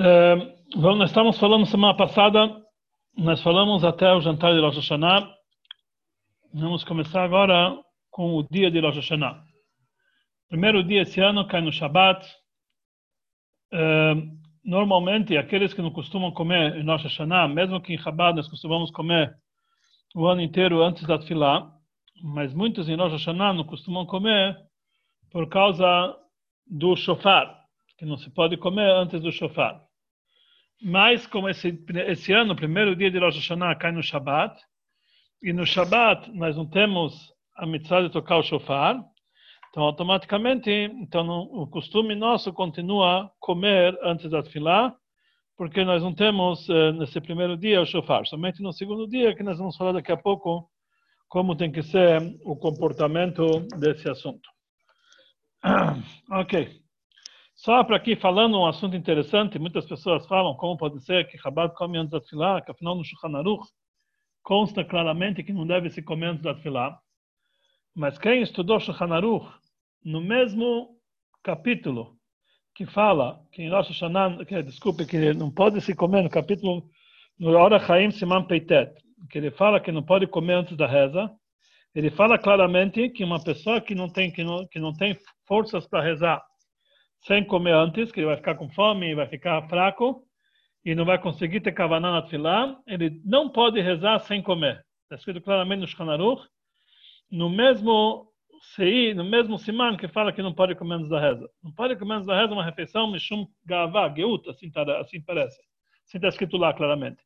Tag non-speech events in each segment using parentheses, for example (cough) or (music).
É, nós estávamos falando semana passada, nós falamos até o jantar de Rosh Hashanah. Vamos começar agora com o dia de Rosh Hashanah. Primeiro dia esse ano cai no Shabbat. É, normalmente, aqueles que não costumam comer em Rosh Hashanah, mesmo que em Shabbat nós costumamos comer o ano inteiro antes da Tfilah, mas muitos em Rosh Hashanah não costumam comer por causa do shofar que não se pode comer antes do shofar. Mas como esse, esse ano, o primeiro dia de Rosh Hashanah cai no Shabbat, e no Shabbat nós não temos a mitzvah de tocar o shofar, então automaticamente, então o costume nosso continua comer antes da tefilá, porque nós não temos eh, nesse primeiro dia o shofar, somente no segundo dia, que nós vamos falar daqui a pouco como tem que ser o comportamento desse assunto. (clears throat) ok. Só para aqui falando um assunto interessante, muitas pessoas falam como pode ser que Chabad come antes da Tfilah, que afinal no Shulchan Aruch consta claramente que não deve se comer antes da Tfilah. Mas quem estudou Shulchan Aruch, no mesmo capítulo que fala que em Rosh Hashanah, que, desculpe, que não pode se comer no capítulo no Ora Chaim Siman Peitet, que ele fala que não pode comer antes da reza, ele fala claramente que uma pessoa que não tem que não, que não tem forças para rezar sem comer antes, que ele vai ficar com fome, vai ficar fraco e não vai conseguir ter kavaná na tefilá, ele não pode rezar sem comer. Está escrito claramente no Shkanaruch, no mesmo sei, no mesmo siman que fala que não pode comer antes da reza. Não pode comer antes da reza uma refeição, mishum gavá, geut, assim, tá, assim parece. Assim está escrito lá claramente.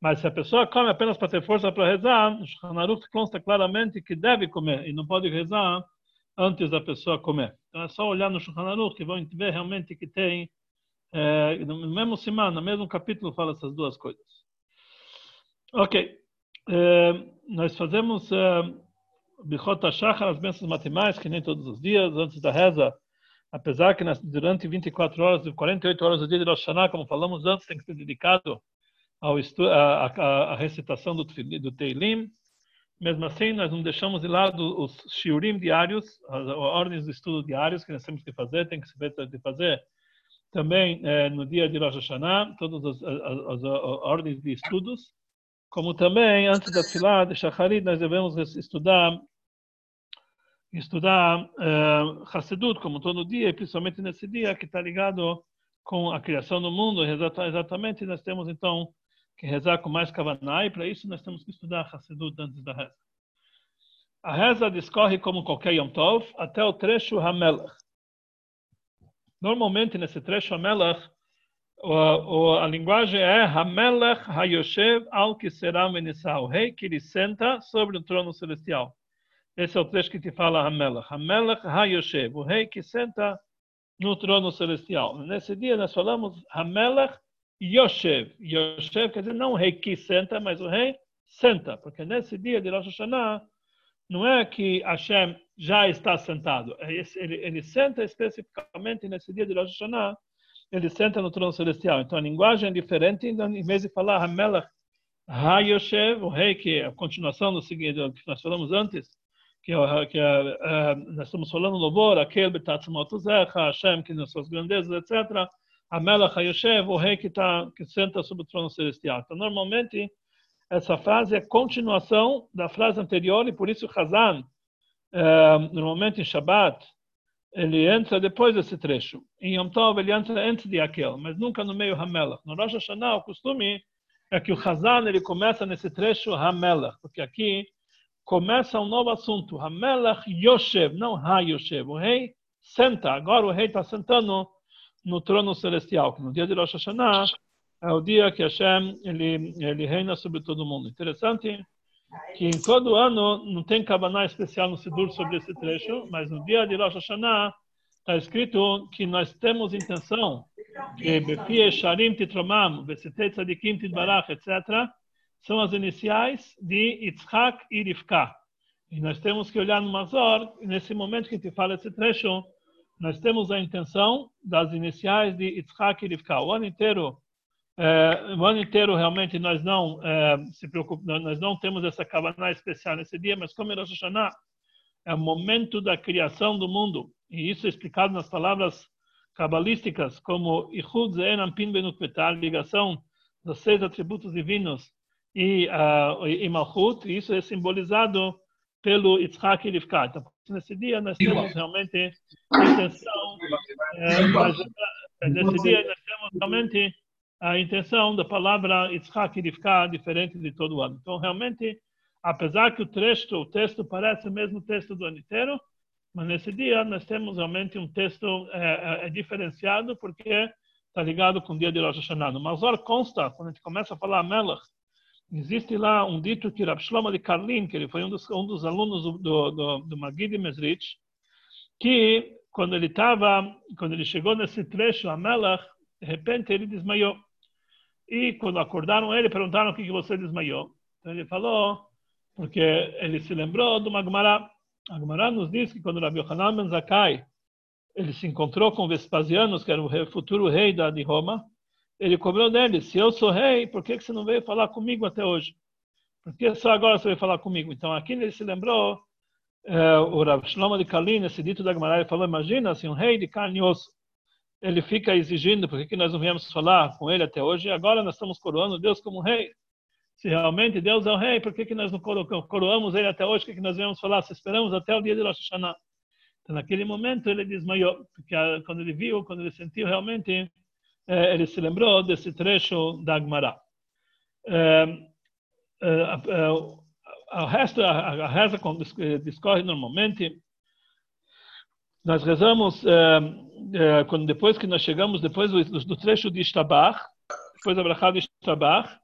Mas se a pessoa come apenas para ter força para rezar, no Shkanaruch consta claramente que deve comer e não pode rezar antes da pessoa comer. Então é só olhar no Shulchan Aruch que vão ver realmente que tem, é, no mesmo semana, no mesmo capítulo, fala essas duas coisas. Ok. É, nós fazemos é, Bichot HaShachar, as bênçãos matemáticas, que nem todos os dias, antes da reza, apesar que nas, durante 24 horas, 48 horas do dia de Rosh Hashanah, como falamos antes, tem que ser dedicado ao a, a, a recitação do, do Teilim, mesmo assim, nós não deixamos de lado os shiurim diários, as ordens de estudo diários que nós temos que fazer, tem que se de fazer. Também eh, no dia de Rosh Hashanah, todas as, as, as, ordens de estudos, como também antes da Tfilah de Shacharit, nós devemos estudar estudar eh, Hassedut, como todo dia, e principalmente nesse dia que está ligado com a criação do mundo, exatamente nós temos então que rezar com mais kavaná, e para isso nós temos que estudar Hassidut antes da reza. A reza discorre como qualquer Yom Tov até o trecho Hamelach. Normalmente, nesse trecho Hamelach, a, a linguagem é Hamelach Hayoshev al Kiseram Venissah, o rei que ele senta sobre o trono celestial. Esse é o trecho que te fala Hamelach. Hamelach Hayoshev, o rei que senta no trono celestial. Nesse dia nós falamos Hamelach Yoshev. Yoshev quer dizer não o rei que senta, mas o rei senta. Porque nesse dia de Rosh Hashanah, não é que Hashem já está sentado. É ele, ele senta especificamente nesse dia de Rosh Hashanah, ele senta no trono celestial. Então a linguagem é diferente, então, em vez de falar Hamelach HaYoshev, o rei, que é a continuação do seguinte, que nós falamos antes, que, é, que é, nós estamos falando louvor, aquele Betatzmotuzecha, Hashem, que nas suas grandezas, etc. Amelach HaYoshev, o rei que, tá, que senta sobre o trono celestial. Então, normalmente, essa frase é continuação da frase anterior, e por isso Hazan, é, normalmente em Shabbat, ele entra depois desse trecho. Em Yom Tov, ele entra antes de aquele, mas nunca no meio Hamelach. No Rosh Hashanah, o costume é que o Hazan ele começa nesse trecho Hamelach, porque aqui começa um novo assunto. Hamelach Yoshev, não Ha-Yoshev. O rei senta, agora o rei está sentando no trono celestial, que no dia de Rosh Hashanah é o dia que Hashem ele, ele reina sobre todo mundo. Interessante que em todo ano não tem cabaná especial no Sidur sobre esse trecho, mas no dia de Rosh Hashanah está escrito que nós temos intenção que Befie Sharim Titromam, Vesetei Tzadikim Tidbarach, etc., são as iniciais de Yitzhak e Rivka. E nós temos que olhar no Mazor, nesse momento que gente fala esse trecho, nós temos a intenção das iniciais de Yitzhak e. O ano inteiro, é, o ano inteiro realmente nós não é, se preocupamos, nós não temos essa kavaná especial nesse dia, mas como Rosh Hashanah, é o momento da criação do mundo. E isso é explicado nas palavras cabalísticas como Ichud Ze'en Ampin Benukvetar, ligação dos seis atributos divinos e, uh, e Malchut, e isso é simbolizado pelo Yitzhak e Rivka. Então, nesse dia nós temos realmente a intenção, é, nesse dia nós temos realmente a intenção da palavra Yitzhak e Rivka diferente de todo ano. Então, realmente, apesar que o texto, o texto parece o mesmo texto do ano inteiro, mas nesse dia nós temos realmente um texto é, é, diferenciado porque está ligado com o dia de Rosh Hashanah. No Mazor consta, quando a gente começa a falar Melech, Existe lá um dito que Rav Shlomo de Karlin, que ele foi um dos, um dos alunos do, do, do Magid Mesrich, que quando ele estava, quando ele chegou nesse trecho, a Melach, de repente ele desmaiou. E quando acordaram ele, perguntaram o que, que você desmaiou. Então ele falou, porque ele se lembrou do Magmará. A Gemara nos diz que quando Rabi Yohanan Ben Zakkai, ele se encontrou com Vespasianos, que era o futuro rei da, de Roma, ele cobrou dele, se eu sou rei, por que, você não veio falar comigo até hoje? Por que só agora você veio falar comigo? Então aqui ele se lembrou, é, o Rav Shlomo de Kalin, esse dito da Gemara, ele falou, imagina se um rei de carne e osso, ele fica exigindo, por que, nós não viemos falar com ele até hoje? E agora nós estamos coroando Deus como rei. Se realmente Deus é o rei, por que, que nós não coroamos ele até hoje? Por que, que nós viemos falar? Se esperamos até o dia de Rosh Hashanah. Então, naquele momento ele desmaiou, porque quando ele viu, quando ele sentiu realmente ele se lembrou desse trecho da Gemara. É, é, o resto, a, reza discorre normalmente. Nós rezamos quando depois que nós chegamos depois do trecho de Ishtabach, depois da Brachá de Ishtabach,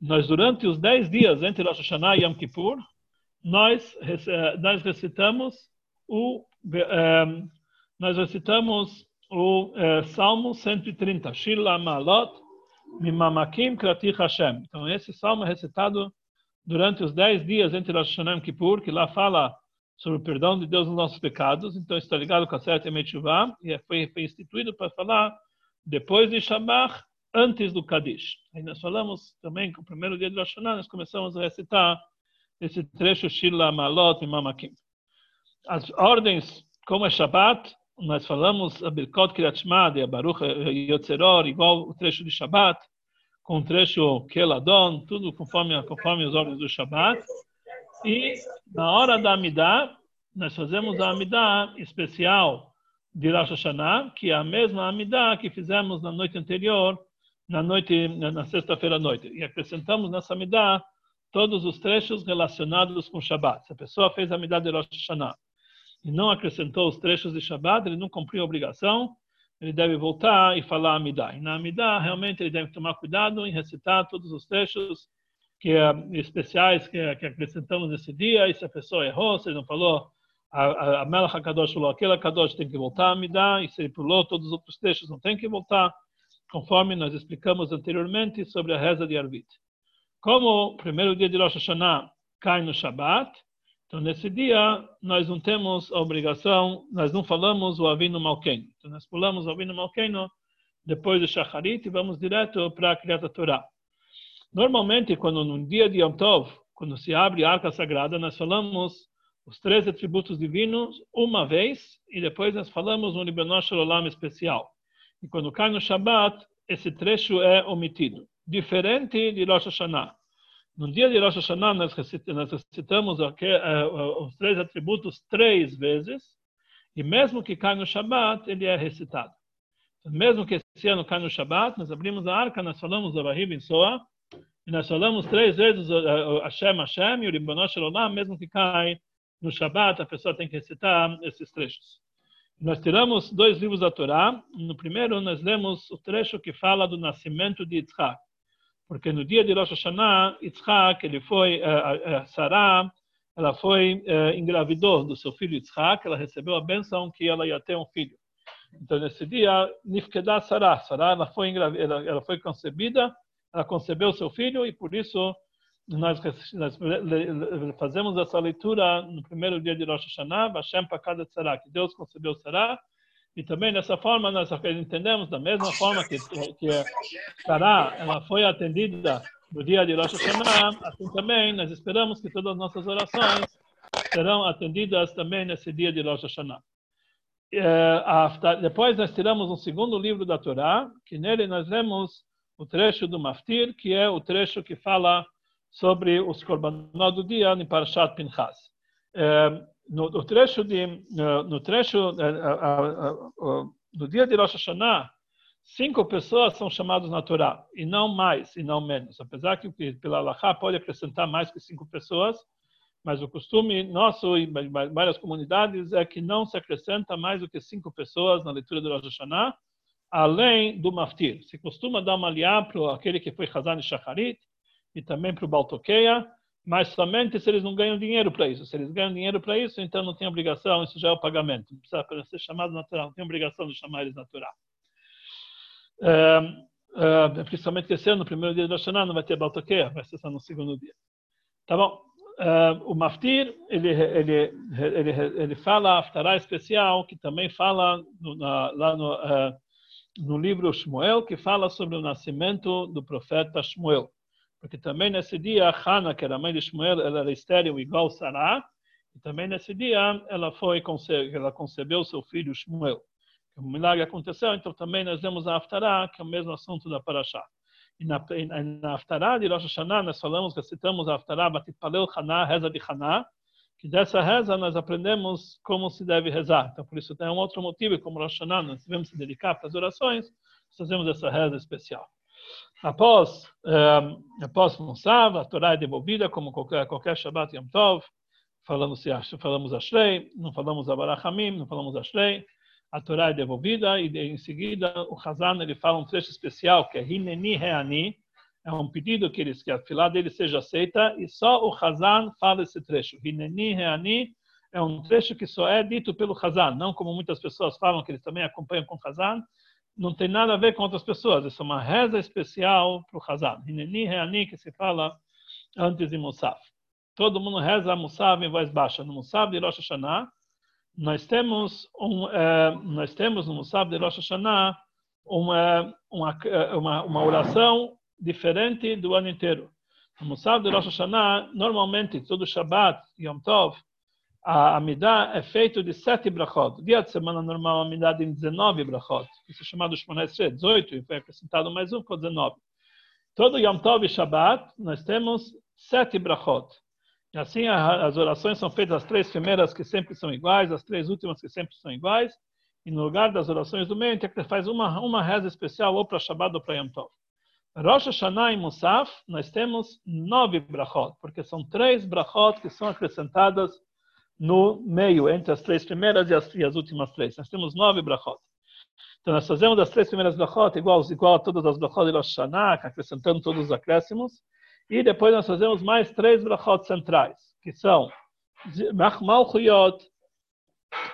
nós durante os dez dias entre Rosh Hashanah e Yom Kippur, nós nós recitamos o nós recitamos o é, Salmo 130, Shila Malot Mimamakim Krati Hashem. Então, esse salmo é recitado durante os dez dias entre Rosh Hashanah e Kippur, que lá fala sobre o perdão de Deus nos nossos pecados. Então, está ligado com a Sete Metchuvah, e foi, foi instituído para falar depois de Shabbat, antes do Kadish. Aí nós falamos também que o primeiro dia de Rosh Hashanah, nós começamos a recitar esse trecho Shila Malot Mimamakim. As ordens, como é Shabbat, nós falamos a Birkot Kirat Shema de Baruch Yotzeror, igual o trecho de Shabbat, com o trecho Keladon, tudo conforme, conforme os ordens do Shabbat. E na hora da Amidah, nós fazemos a Amidah especial de Rosh Hashanah, que é a mesma Amidah que fizemos na noite anterior, na noite na sexta-feira à noite. E acrescentamos nessa Amidah todos os trechos relacionados com Shabbat. Se a pessoa fez a Amidah de Rosh Hashanah, e não acrescentou os trechos de Shabbat, ele não cumpriu a obrigação, ele deve voltar e falar Amidah. E na Amidah, realmente, ele deve tomar cuidado em recitar todos os trechos que, uh, especiais que, que, acrescentamos nesse dia, e se a pessoa errou, se ele não falou a, Melach HaKadosh falou, aquele HaKadosh tem que voltar a Amidah, e se ele pulou todos os outros trechos, não tem que voltar, conforme nós explicamos anteriormente sobre a reza de Arvit. Como o primeiro dia de Rosh Hashanah cai no Shabbat, então, nesse dia, nós não temos a obrigação, nós não falamos o Avino Malken. Então, nós pulamos o Avino Malken depois do Shacharit e vamos direto para a Kriyat Torah. Normalmente, quando no dia de Yom Tov, quando se abre a Arca Sagrada, nós falamos os três atributos divinos uma vez e depois nós falamos um Libanosh Olam especial. E quando cai no Shabbat, esse trecho é omitido. Diferente de Rosh Hashanah. No dia de Rosh Hashanah, nós recitamos uh, os três atributos três vezes, e mesmo que cai no Shabbat, ele é recitado. Então, mesmo que esse ano cai no Shabbat, nós abrimos a arca, nós falamos Bahib em Soa, e nós falamos três vezes uh, Hashem, Hashem, e o Rimbonosh mesmo que cai no Shabbat, a pessoa tem que recitar esses trechos. Nós tiramos dois livros da Torá. No primeiro, nós lemos o trecho que fala do nascimento de Yitzhak porque no dia de Rosh Hashanah, Yitzhak, ele foi, uh, uh, Sarah, ela foi, uh, engravidou do seu filho Yitzhak, ela recebeu a benção que ela ia ter um filho. Então, nesse dia, Nifkedah Sarah, Sarah, ela foi, ela, ela foi concebida, ela concebeu seu filho, e por isso nós, nós fazemos essa leitura no primeiro dia de Rosh Hashanah, Hashem Pakad Sarah, que Deus concebeu Sarah, e também dessa forma nós entendemos da mesma forma que que Sarah ela foi atendida no dia de Rosh Hashanah, assim também nós esperamos que todas as nossas orações serão atendidas também nesse dia de Rosh Hashanah. é, depois nós tiramos um segundo livro da Torá, que nele nós lemos o trecho do Maftir, que é o trecho que fala sobre os korbanot do dia em Parashat Pinchas. No, no, trecho de no trecho no dia de Rosh Hashanah, cinco pessoas são chamadas na Torá, e não mais, e não menos. Apesar que pela Allahá pode acrescentar mais que cinco pessoas, mas o costume nosso e várias comunidades é que não se acrescenta mais do que cinco pessoas na leitura do Rosh Hashanah, além do Maftir. Se costuma dar uma liá para aquele que foi Hazan e Shacharit, e também para o Baltokeia, mas somente se eles não ganham dinheiro para isso. Se eles ganham dinheiro para isso, então não tem obrigação, isso já é o pagamento. Não precisa ser chamado natural, não tem obrigação de chamar eles natural. Uh, principalmente que esse ano, no primeiro dia do Hashanah, não vai ter Baltokeia, vai ser só no segundo dia. Tá bom? O Maftir, ele, ele, ele, ele fala Aftará especial, que também fala no, na, lá no, no livro Shmuel, que fala sobre o nascimento do profeta Shmuel. Porque também nesse dia, Hana, que era a mãe de Shmuel, ela era estéril igual Sará, e também nesse dia ela foi ela concebeu seu filho Shmuel. Um milagre aconteceu, então também nós vemos a Aftará, que é o mesmo assunto da Parashá. E na, na Haftarah de Rosh Hashanah, nós falamos, recitamos a Haftarah, Batipalel Haná, reza de Haná, que dessa reza nós aprendemos como se deve rezar. Então, por isso tem um outro motivo, como Rosh Hashanah, nós devemos se dedicar para as orações, fazemos essa reza especial. Após, um, eh, após a Torá é devolvida, como qualquer, qualquer Shabbat Yom Tov, falamos, falamos Ashrei, não falamos Abarachamim, não falamos Ashrei, a Torá é devolvida e em seguida o Hazan ele fala um trecho especial que é Hineni Reani, é um pedido que, eles, que a fila dele seja aceita e só o Hazan fala esse trecho. Hineni Reani é um trecho que só é dito pelo Hazan, não como muitas pessoas falam que eles também acompanham com o Hazan, não tem nada a ver com outras pessoas, isso é uma reza especial para o Hazan. Hineni Reani que se fala antes de Musaf. Todo mundo reza Musaf em voz baixa. No Musaf de Rosh Hashanah, nós temos um, uh, nós temos no Musab de Rosh Hashanah uma, uma, uma, uma oração diferente do ano inteiro. No Musab de Rosh Hashanah, normalmente, todo Shabbat, Yom Tov, a Amidah é feito de sete brachot. Dia de semana normal, a Amidah tem 19 brachot. Isso é chamado Shmoneh 18, e foi acrescentado mais um com 19. Todo Yom Tov e Shabbat, nós temos sete brachot. E assim as orações são feitas as três primeiras que sempre são iguais, as três últimas que sempre são iguais, e no lugar das orações do meio, a faz uma, uma reza especial ou para Shabbat ou para Yom Tov. Rosh Hashanah e Musaf, nós temos nove brachot, porque são três brachot que são acrescentadas no meio, entre as três primeiras e as, e as últimas três. Nós temos nove brachot. Então, nós fazemos as três primeiras brachot igual, igual a todas as brachot de Rosh acrescentando todos os acréscimos. E depois nós fazemos mais três brachot centrais, que são Malchuyot,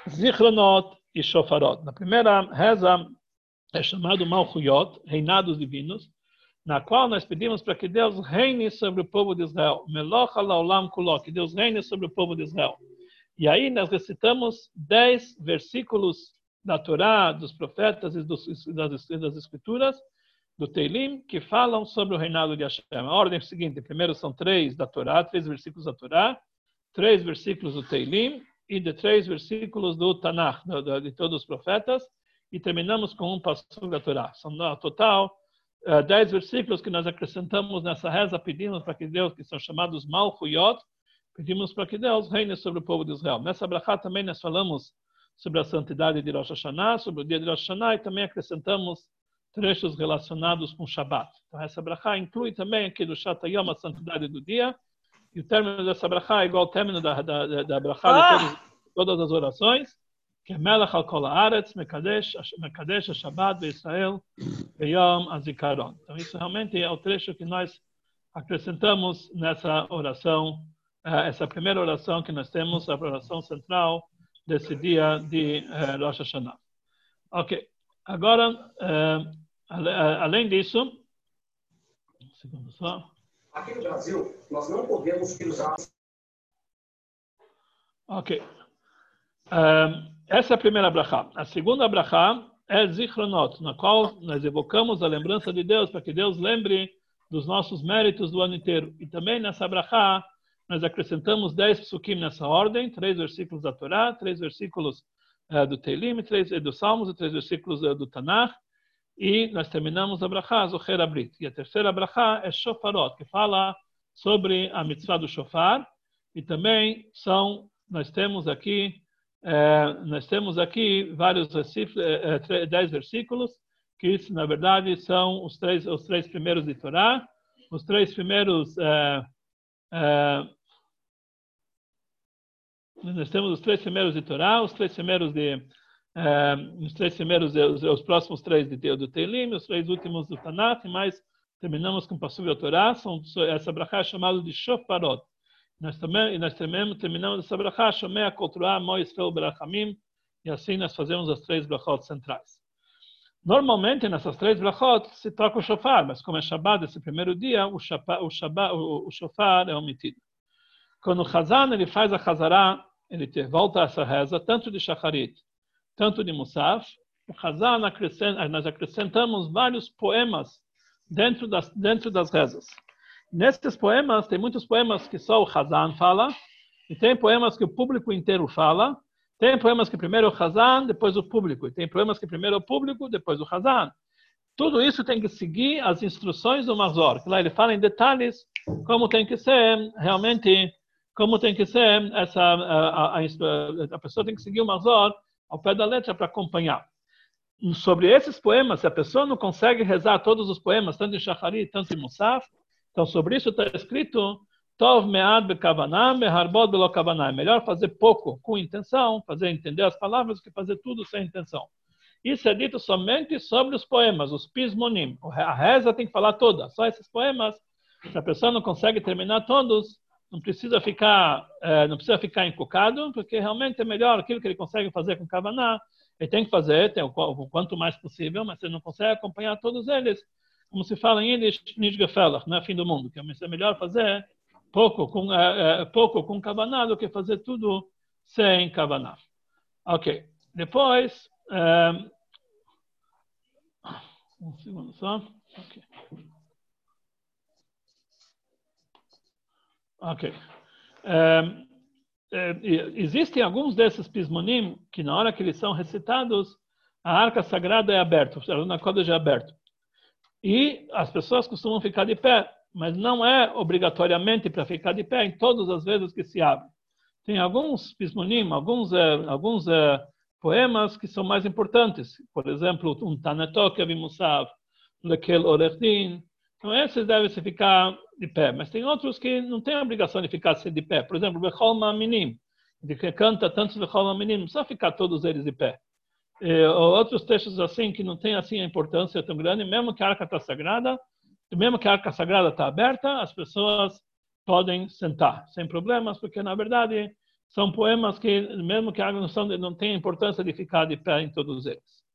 Zichronot e Shofarot. Na primeira reza é chamado Malchuyot, reinados divinos, na qual nós pedimos para que Deus reine sobre o povo de Israel. Meloch alaolam kulok, que Deus reine sobre o povo de Israel. E aí nós recitamos dez versículos da Torá, dos profetas e das, escrituras, do Teilim que falam sobre o reinado de Hashem. A ordem é a seguinte: primeiro são três da Torá, três versículos da Torá, três versículos do Teilim e de três versículos do Tanakh, de, todos os profetas, e terminamos com um passo da Torá. São no total uh, dez versículos que nós acrescentamos nessa reza, pedimos para que Deus, que são chamados Malchuyot, pedimos para que Deus reine sobre o povo de Israel. Nessa brachá também nós falamos sobre a santidade de Rosh Hashanah, sobre o dia de Rosh Hashanah, e também acrescentamos trechos relacionados com Shabbat. Então, essa brachá inclui também aqui do Shatayom, a santidade do dia, e o término dessa brachá é igual ao término da, da, da brachá ah! de todos, todas as orações, que é Melech al kol haaretz, Mekadesh, Mekadesh Shabbat, Israel, Beyom Azikaron. Então, isso realmente é o trecho que nós acrescentamos nessa oração, essa primeira oração que nós temos, a oração central desse dia de uh, Rosh Hashanah. Ok, agora, uh, Além disso, um segundo só. Aqui no Brasil, nós não podemos usar. Ok. Essa é a primeira brachá. A segunda brachá é Zichronot, na qual nós evocamos a lembrança de Deus, para que Deus lembre dos nossos méritos do ano inteiro. E também nessa brachá, nós acrescentamos dez psukim nessa ordem, três versículos da Torá, três versículos uh, do Teilim, três dos Salmos três versículos uh, do Tanakh. E nós terminamos a brachá, Zocher Abrit. E a terceira brachá é Shofarot, que fala sobre a mitzvah do shofar. E também são, nós temos aqui, eh, nós temos aqui vários eh, dez versículos, que na verdade, são os três, os três primeiros de Torá, os três primeiros eh, nós temos os três primeiros de Torá, os três primeiros de os três primeiros, os, os próximos três de, do Teilim, os três últimos do Tanakh, mas terminamos com Passuv e Torá, são, essa brachá é chamada de Shofarot. Nós também, e nós terminamos, terminamos essa brachá, Shomea Kotrua, Moisrael Berachamim, e assim nós fazemos as três brachot centrais. Normalmente, nessas três brachot, se toca o shofar, mas como é Shabbat, esse primeiro dia, o, shaba, o, o, o shofar é omitido. Quando o Hazan ele faz a Hazará, ele volta a essa reza, tanto de Shacharit, tanto de Musaf, o Hazan acrescenta, nós acrescentamos vários poemas dentro das, dentro das rezas. Nesses poemas, tem muitos poemas que só o Hazan fala, e tem poemas que o público inteiro fala, tem poemas que primeiro o Hazan, depois o público, e tem poemas que primeiro o público, depois o Hazan. Tudo isso tem que seguir as instruções do Mazor, que lá ele fala em detalhes como tem que ser realmente, como tem que ser essa a, a, a pessoa tem que seguir o Mazor ao pé da letra para acompanhar. Sobre esses poemas, se a pessoa não consegue rezar todos os poemas, tanto em Shachari, tanto em Musaf, então sobre isso está escrito Tov me'ad be'kavanah, me'harbod be'lo kavanah. É melhor fazer pouco com intenção, fazer entender as palavras, que fazer tudo sem intenção. Isso é dito somente sobre os poemas, os pismonim. A reza tem que falar toda, só esses poemas. Se a pessoa não consegue terminar todos, não precisa ficar, é, não precisa ficar encucado, porque realmente é melhor aquilo que ele consegue fazer com Kavaná, ele tem que fazer tem o, o, quanto mais possível, mas ele não consegue acompanhar todos eles, como se fala em Yiddish, nicht gefällig, não é fim do mundo, que é melhor fazer pouco com, é, é, pouco com Kavaná do que fazer tudo sem Kavaná. Ok, depois, é, um segundo só, ok. Ok. Um, é, existem alguns desses pismonim que na hora que eles são recitados, a arca sagrada é aberta, na Kodesh é aberto. E as pessoas costumam ficar de pé, mas não é obrigatoriamente para ficar de pé em todas as vezes que se abre. Tem alguns pismonim, alguns, uh, alguns uh, poemas que são mais importantes. Por exemplo, um Tanetok Avimusav, Lekel Orechdin. Então, esses devem se ficar de pé, mas tem outros que não têm a obrigação de ficar de pé. Por exemplo, Bechol Maminim, que canta tantos Bechol Maminim, não precisa ficar todos eles de pé. E, outros textos assim que não têm assim a importância tão grande, mesmo que a arca está sagrada, mesmo que a arca sagrada está aberta, as pessoas podem sentar sem problemas, porque na verdade são poemas que mesmo que a arca não, são, não tem importância de ficar de pé em todos eles.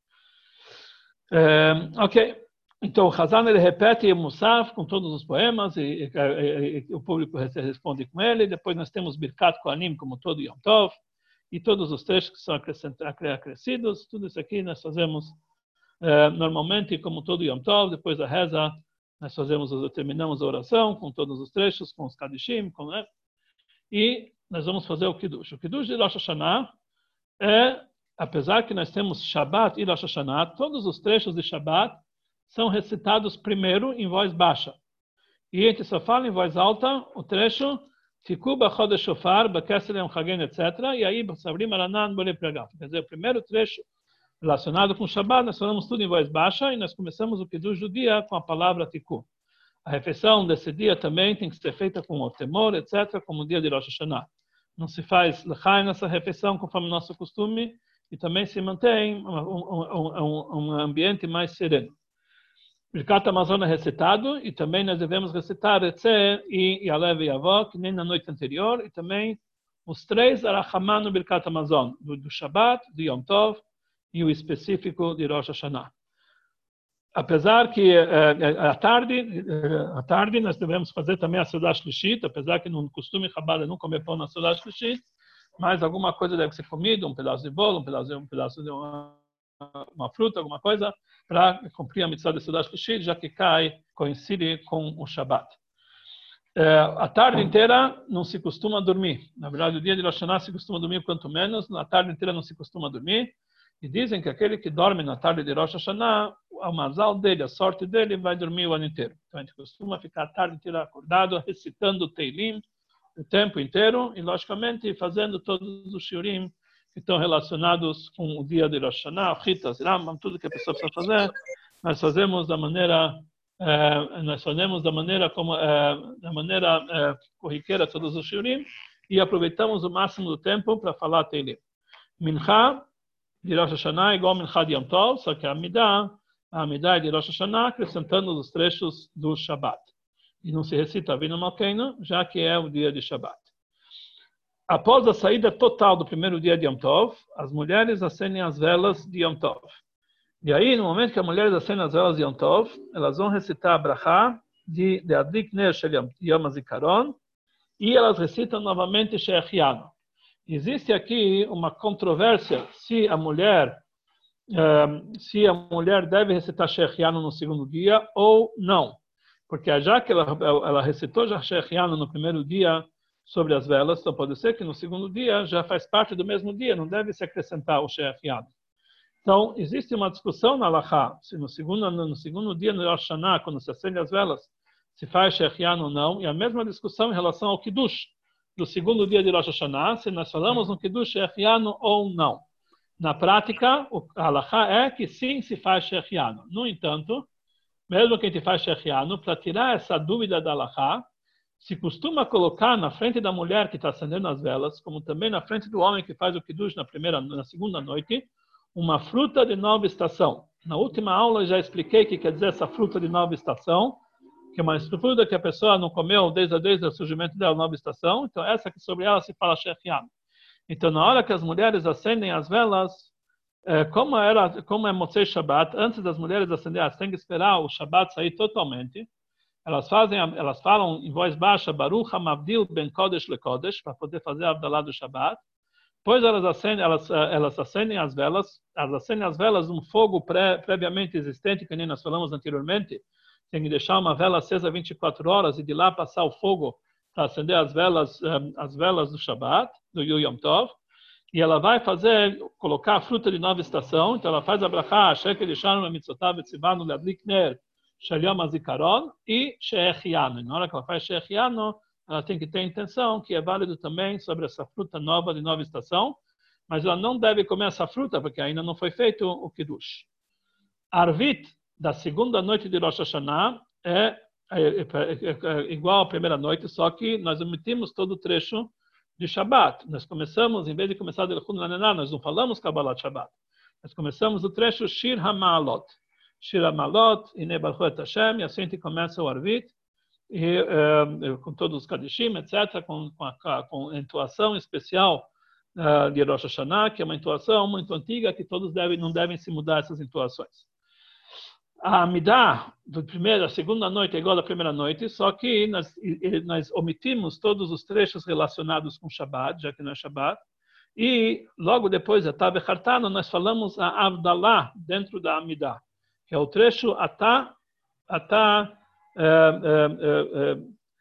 É, ok. Então, Hazan ele repete Musaf com todos os poemas e, e, e, o público responde com ele. Depois nós temos Birkat Koanim como todo Yom Tov e todos os trechos que são acrescidos. Tudo isso aqui nós fazemos eh, normalmente como todo Yom Tov. Depois da reza nós fazemos, terminamos a oração com todos os trechos, com os Kadishim, com, né? e nós vamos fazer o Kiddush. O Kiddush de Rosh Hashanah é, apesar que nós temos Shabbat e Rosh Hashanah, todos os trechos de Shabbat são recitados primeiro em voz baixa. E a gente só fala em voz alta o trecho Tikuba Chodesh Shofar, Bekeselem Chagen, etc. E aí, Sabrim Aranan Bole Pregat. Quer dizer, o primeiro trecho relacionado com Shabbat, nós falamos tudo em voz baixa e nós começamos o Kiddush do dia com a palavra Tiku. A refeição desse dia também tem que ser feita com o temor, etc., como o dia de Rosh Hashanah. Não se faz lechaim nessa refeição conforme o nosso costume e também se mantém um, um, um, um ambiente mais sereno. Birkat Amazon é recitado e também nós devemos recitar Etze e Yalev e Yavó, que nem na noite anterior, e também os três Arachaman no Birkat Amazon, do, do Shabbat, do Yom Tov e o específico de Rosh Hashanah. Apesar que eh, à tarde, eh, à tarde nós devemos fazer também a Sudah Shlishit, apesar que no costume Chabad é não comer pão na Sudah Shlishit, mas alguma coisa deve ser comida, um pedaço de bolo, um pedaço, um pedaço de uma, uma fruta, alguma coisa, para cumprir a mitzvah de Sudash Kushit, já que cai, coincide com o Shabat. é, a tarde inteira não se costuma dormir. Na verdade, o dia de Rosh Hashanah se costuma dormir quanto menos, na tarde inteira não se costuma dormir. E dizem que aquele que dorme na tarde de Rosh Hashanah, o mazal dele, a sorte dele, vai dormir o ano inteiro. Então a gente costuma ficar a tarde inteira acordado, recitando o Teilim o tempo inteiro e, logicamente, fazendo todos os shiurim que estão relacionados com o dia de Rosh Hashanah, Ritas, Rambam, tudo que a pessoa precisa fazer. Nós fazemos da maneira eh, nós fazemos da maneira como eh, da maneira eh, corriqueira todos os shiurim e aproveitamos o máximo do tempo para falar Teilim. Mincha de Rosh Hashanah é igual Mincha de Yom Tov, só que a Amidah, a Amidah é de Rosh Hashanah acrescentando os trechos do Shabbat. E não se recita Avinu Malkeinu, já que é o dia de Shabbat. Após a saída total do primeiro dia de Yom Tov, as mulheres acendem as velas de Yom Tov. E aí, no momento que as mulheres acendem as velas de Yom Tov, elas vão recitar a brachá de, de Adlik Ner Shel Yom Zikaron, e elas recitam novamente Shechiano. Existe aqui uma controvérsia se a mulher um, se a mulher deve recitar Shechiano no segundo dia ou não. Porque já que ela, ela recitou Shechiano no primeiro dia sobre as velas, então pode ser que no segundo dia já faz parte do mesmo dia, não deve se acrescentar o Shechiano. Então, existe uma discussão na Laha, se no segundo, no segundo dia no Rosh Hashanah, quando se acende as velas, se faz Shechian ou não, e a mesma discussão em relação ao Kiddush, do segundo dia de Rosh Hashanah, se nós falamos no Kiddush Shechian ou não. Na prática, a Laha é que sim se faz Shechian. No entanto, mesmo que a gente faz Shechian, para tirar essa dúvida da Laha, se costuma colocar na frente da mulher que está acendendo as velas, como também na frente do homem que faz o Kiddush na, primeira, na segunda noite, uma fruta de nova estação. Na última aula já expliquei o que quer dizer essa fruta de nova estação, que é uma fruta que a pessoa não comeu desde, desde o surgimento da nova estação. Então, essa que sobre ela se fala shechian. Então, na hora que as mulheres acendem as velas, é, como, era, como é Motzei Shabbat, antes das mulheres acenderem, elas têm que esperar o Shabbat sair totalmente. Elas fazem, elas falam em voz baixa, Baruch HaMavdil Ben Kodesh Le Kodesh, para poder fazer a Abdalá do Shabbat. Depois elas acendem, elas, eh, elas acendem as velas, elas acendem as velas num fogo pré, previamente existente, que nem nós falamos anteriormente. Tem que deixar uma vela acesa 24 horas e de lá passar o fogo para acender as velas, eh, as velas do Shabat, do Yom Tov. E ela vai fazer, colocar a fruta de nova estação. Então ela faz a brachá, shekel yishanim mitzotav etzivanu leadlik ner, shel azikaron e sheechiano. Na hora que ela faz sheechiano, ela tem que ter intenção, que é válido também sobre essa fruta nova de nova estação, mas ela não deve comer essa fruta, porque ainda não foi feito o Kiddush. Arvit, da segunda noite de Rosh Hashanah, é, é, é, é igual à primeira noite, só que nós omitimos todo o trecho de Shabbat. Nós começamos, em vez de começar de Lechun Lanená, nós não falamos Kabbalat Shabbat. Nós começamos o trecho Shir HaMalot. Shir HaMalot, Ine Baruch Hashem, e assim a gente começa o Arvit, e, uh, com todos os Kadishim, etc., com, com, a, com especial uh, de Rosh Hashanah, que é uma entoação muito antiga, que todos devem, não devem se mudar essas entoações. A Amidah, da primeira, segunda noite é igual à primeira noite, só que nós, nós omitimos todos os trechos relacionados com Shabbat, já que não é Shabbat, e logo depois da Tabe Hartano, nós falamos a Avdalah dentro da Amidah, que é o trecho Atá, Atá é,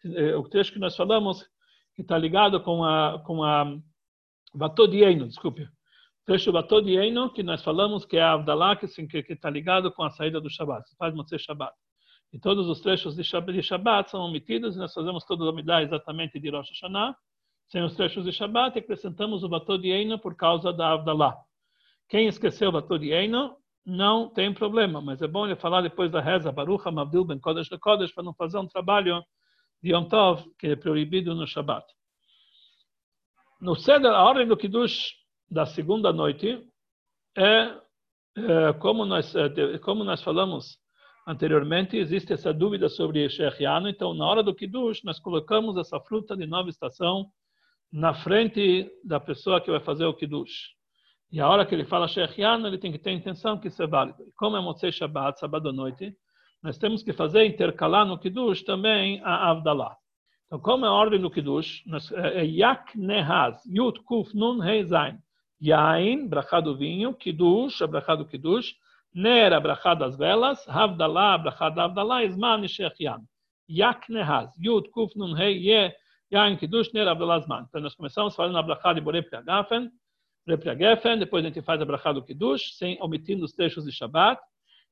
é, é, o trecho que nós falamos, que está ligado com a, com a Vatodieno, desculpe. Trecho Vatodieno, que nós falamos que é a Avdalá, que está ligado com a saída do Shabbat, faz Motzei Shabbat. E todos os trechos de Shabbat, de são omitidos, e nós fazemos todos os Amidah exatamente de Rosh Hashanah, sem os trechos de Shabbat, e acrescentamos o Vatodieno por causa da Avdalá. Quem esqueceu o Vatodieno, não tem problema, mas é bom ele falar depois da reza, Baruch HaMavdil Ben Kodesh Kodesh, para não fazer um trabalho de Yom Tov, que é proibido no Shabbat. No Seder, a ordem do Kiddush da segunda noite é, é como, nós, é, como nós falamos anteriormente, existe essa dúvida sobre Shechiano, então na hora do Kiddush nós colocamos essa fruta de nova estação na frente da pessoa que vai fazer o Kiddush. E a hora que ele fala Shechiano, ele tem que ter a intenção que isso é válido. E como é Motzei Shabbat, sábado à noite, nós temos que fazer intercalar no Kiddush também a Avdalah. Então, como é a ordem do Kiddush, é, é Yak Nehaz, Yud Kuf Nun Hei Zain. Yain, brachá do vinho, Kiddush, brachá Kiddush, Ner, a brachá das velas, Havdalah, a brachá da Havdalah, Isman e Shechiano. Yaknehaz, Yud, Kuf, Nun, Hei, Ye, Yain, Kiddush, Ner, Abdelazman. Então, nós começamos falando a brachá de Borei Borei depois a gente faz a brachá do Kiddush, sem omitindo os trechos de Shabbat.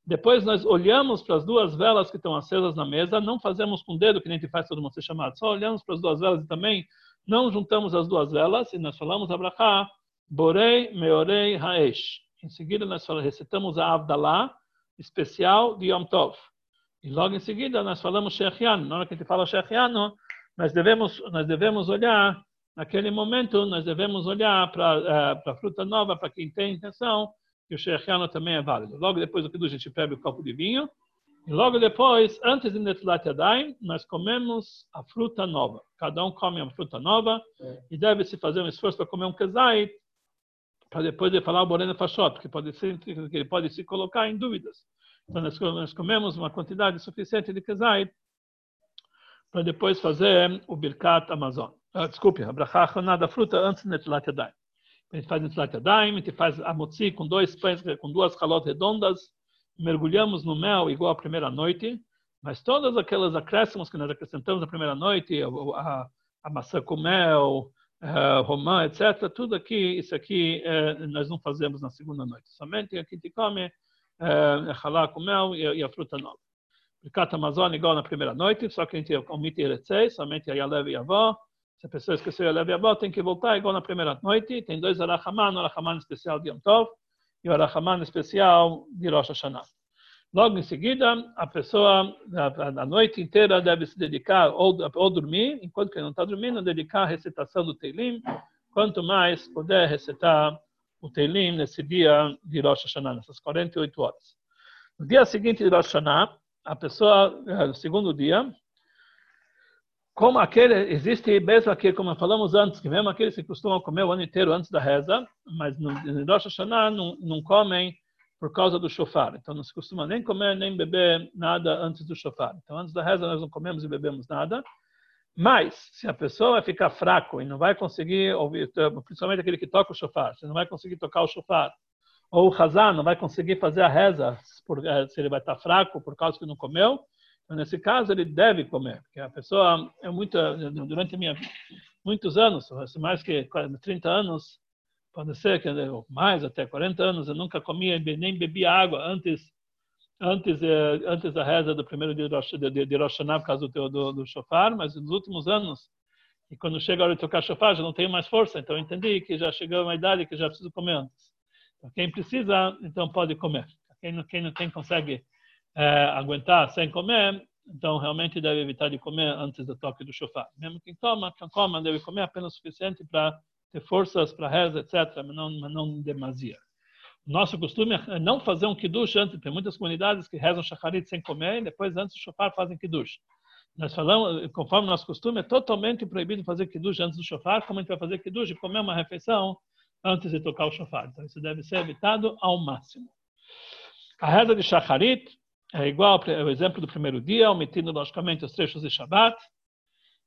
Depois nós olhamos para as duas velas que estão acesas na mesa, não fazemos com o dedo, que nem a gente faz todo mundo ser chamado, só olhamos para as duas velas e também não juntamos as duas velas, e nós falamos a brachá, Borei, Meorei, Haesh. Em seguida nós recitamos a Avdalá, especial de Yom Tov. E logo em seguida nós falamos Shechian. Na hora que a gente fala Shechian, nós devemos, nós devemos olhar, naquele momento, nós devemos olhar para uh, a fruta nova, para quem tem intenção, que o Shechian também é válido. Logo depois do que a gente bebe o copo de vinho. E logo depois, antes de Netlat Yadayim, nós comemos a fruta nova. Cada um come uma fruta nova é. e deve-se fazer um esforço para comer um kezait, para depois de falar o Borena Fashot, porque pode ser, que ele pode se colocar em dúvidas. Então, nós, nós comemos uma quantidade suficiente de kezait para depois fazer o Birkat Amazon. Ah, desculpe, a brachá da fruta antes do Netlat Yadayim. A gente faz Netlat Yadayim, a gente faz a motzi com dois pães, com duas halot redondas, mergulhamos no mel igual a primeira noite, mas todas aquelas acréscimos que nós acrescentamos na primeira noite, a, a, a maçã com mel, uh, romã, etc., tudo aqui, isso aqui uh, nós não fazemos na segunda noite. Somente aqui te come uh, halá com mel e, e, a fruta nova. Bricata Amazônia igual na primeira noite, só que a gente omite Eretzei, somente a Yalev e a avó. Se a pessoa esqueceu a avó, tem que voltar igual na primeira noite. Tem dois Arahaman, o Arahaman especial de Yom Tov e o Arahaman especial de Rosh Hashanah. Logo em seguida, a pessoa, a, noite inteira, deve se dedicar ou, ou dormir, enquanto que não está dormindo, dedicar a recitação do Teilim, quanto mais puder recitar o Teilim nesse dia de Rosh Hashanah, nessas 48 horas. No dia seguinte de Rosh Hashanah, a pessoa, eh, no segundo dia, como aquele, existe mesmo aquele, como falamos antes, que mesmo aqueles que costumam comer o ano inteiro antes da reza, mas no, no Rosh Hashanah não, não comem por causa do shofar. Então não se costuma nem comer nem beber nada antes do shofar. Então antes da reza nós não comemos e bebemos nada. Mas se a pessoa vai ficar fraco e não vai conseguir ouvir, principalmente aquele que toca o shofar, se não vai conseguir tocar o shofar, ou o hazan não vai conseguir fazer a reza eh, se ele vai estar fraco por causa que não comeu, nesse caso ele deve comer, porque a pessoa é muito durante minha muitos anos, mais que 30 anos, pode ser que mais até 40 anos eu nunca comia nem bebia água antes antes eh, antes da reza do primeiro dia de de, de Rosh Hashanah por causa do, do, do shofar, mas nos últimos anos e quando chega a hora de tocar shofar já não tenho mais força, então eu entendi que já chegou uma idade que já preciso comer antes. Então, quem precisa, então pode comer. Quem não, quem não tem consegue é, aguentar sem comer, então realmente deve evitar de comer antes do toque do shofar. Mesmo quem toma, quem coma deve comer apenas o suficiente para ter forças para reza, etc., mas não, mas não demasia. Nosso costume é não fazer um kiddush antes. Tem muitas comunidades que rezam shacharit sem comer e depois, antes do shofar, fazem kiddush. Nós falamos, conforme nosso costume, é totalmente proibido fazer kiddush antes do shofar, como a gente vai fazer kiddush e comer uma refeição antes de tocar o shofar. Então, isso deve ser evitado ao máximo. A reza de shacharit é igual ao exemplo do primeiro dia, omitindo, logicamente, os trechos de Shabbat.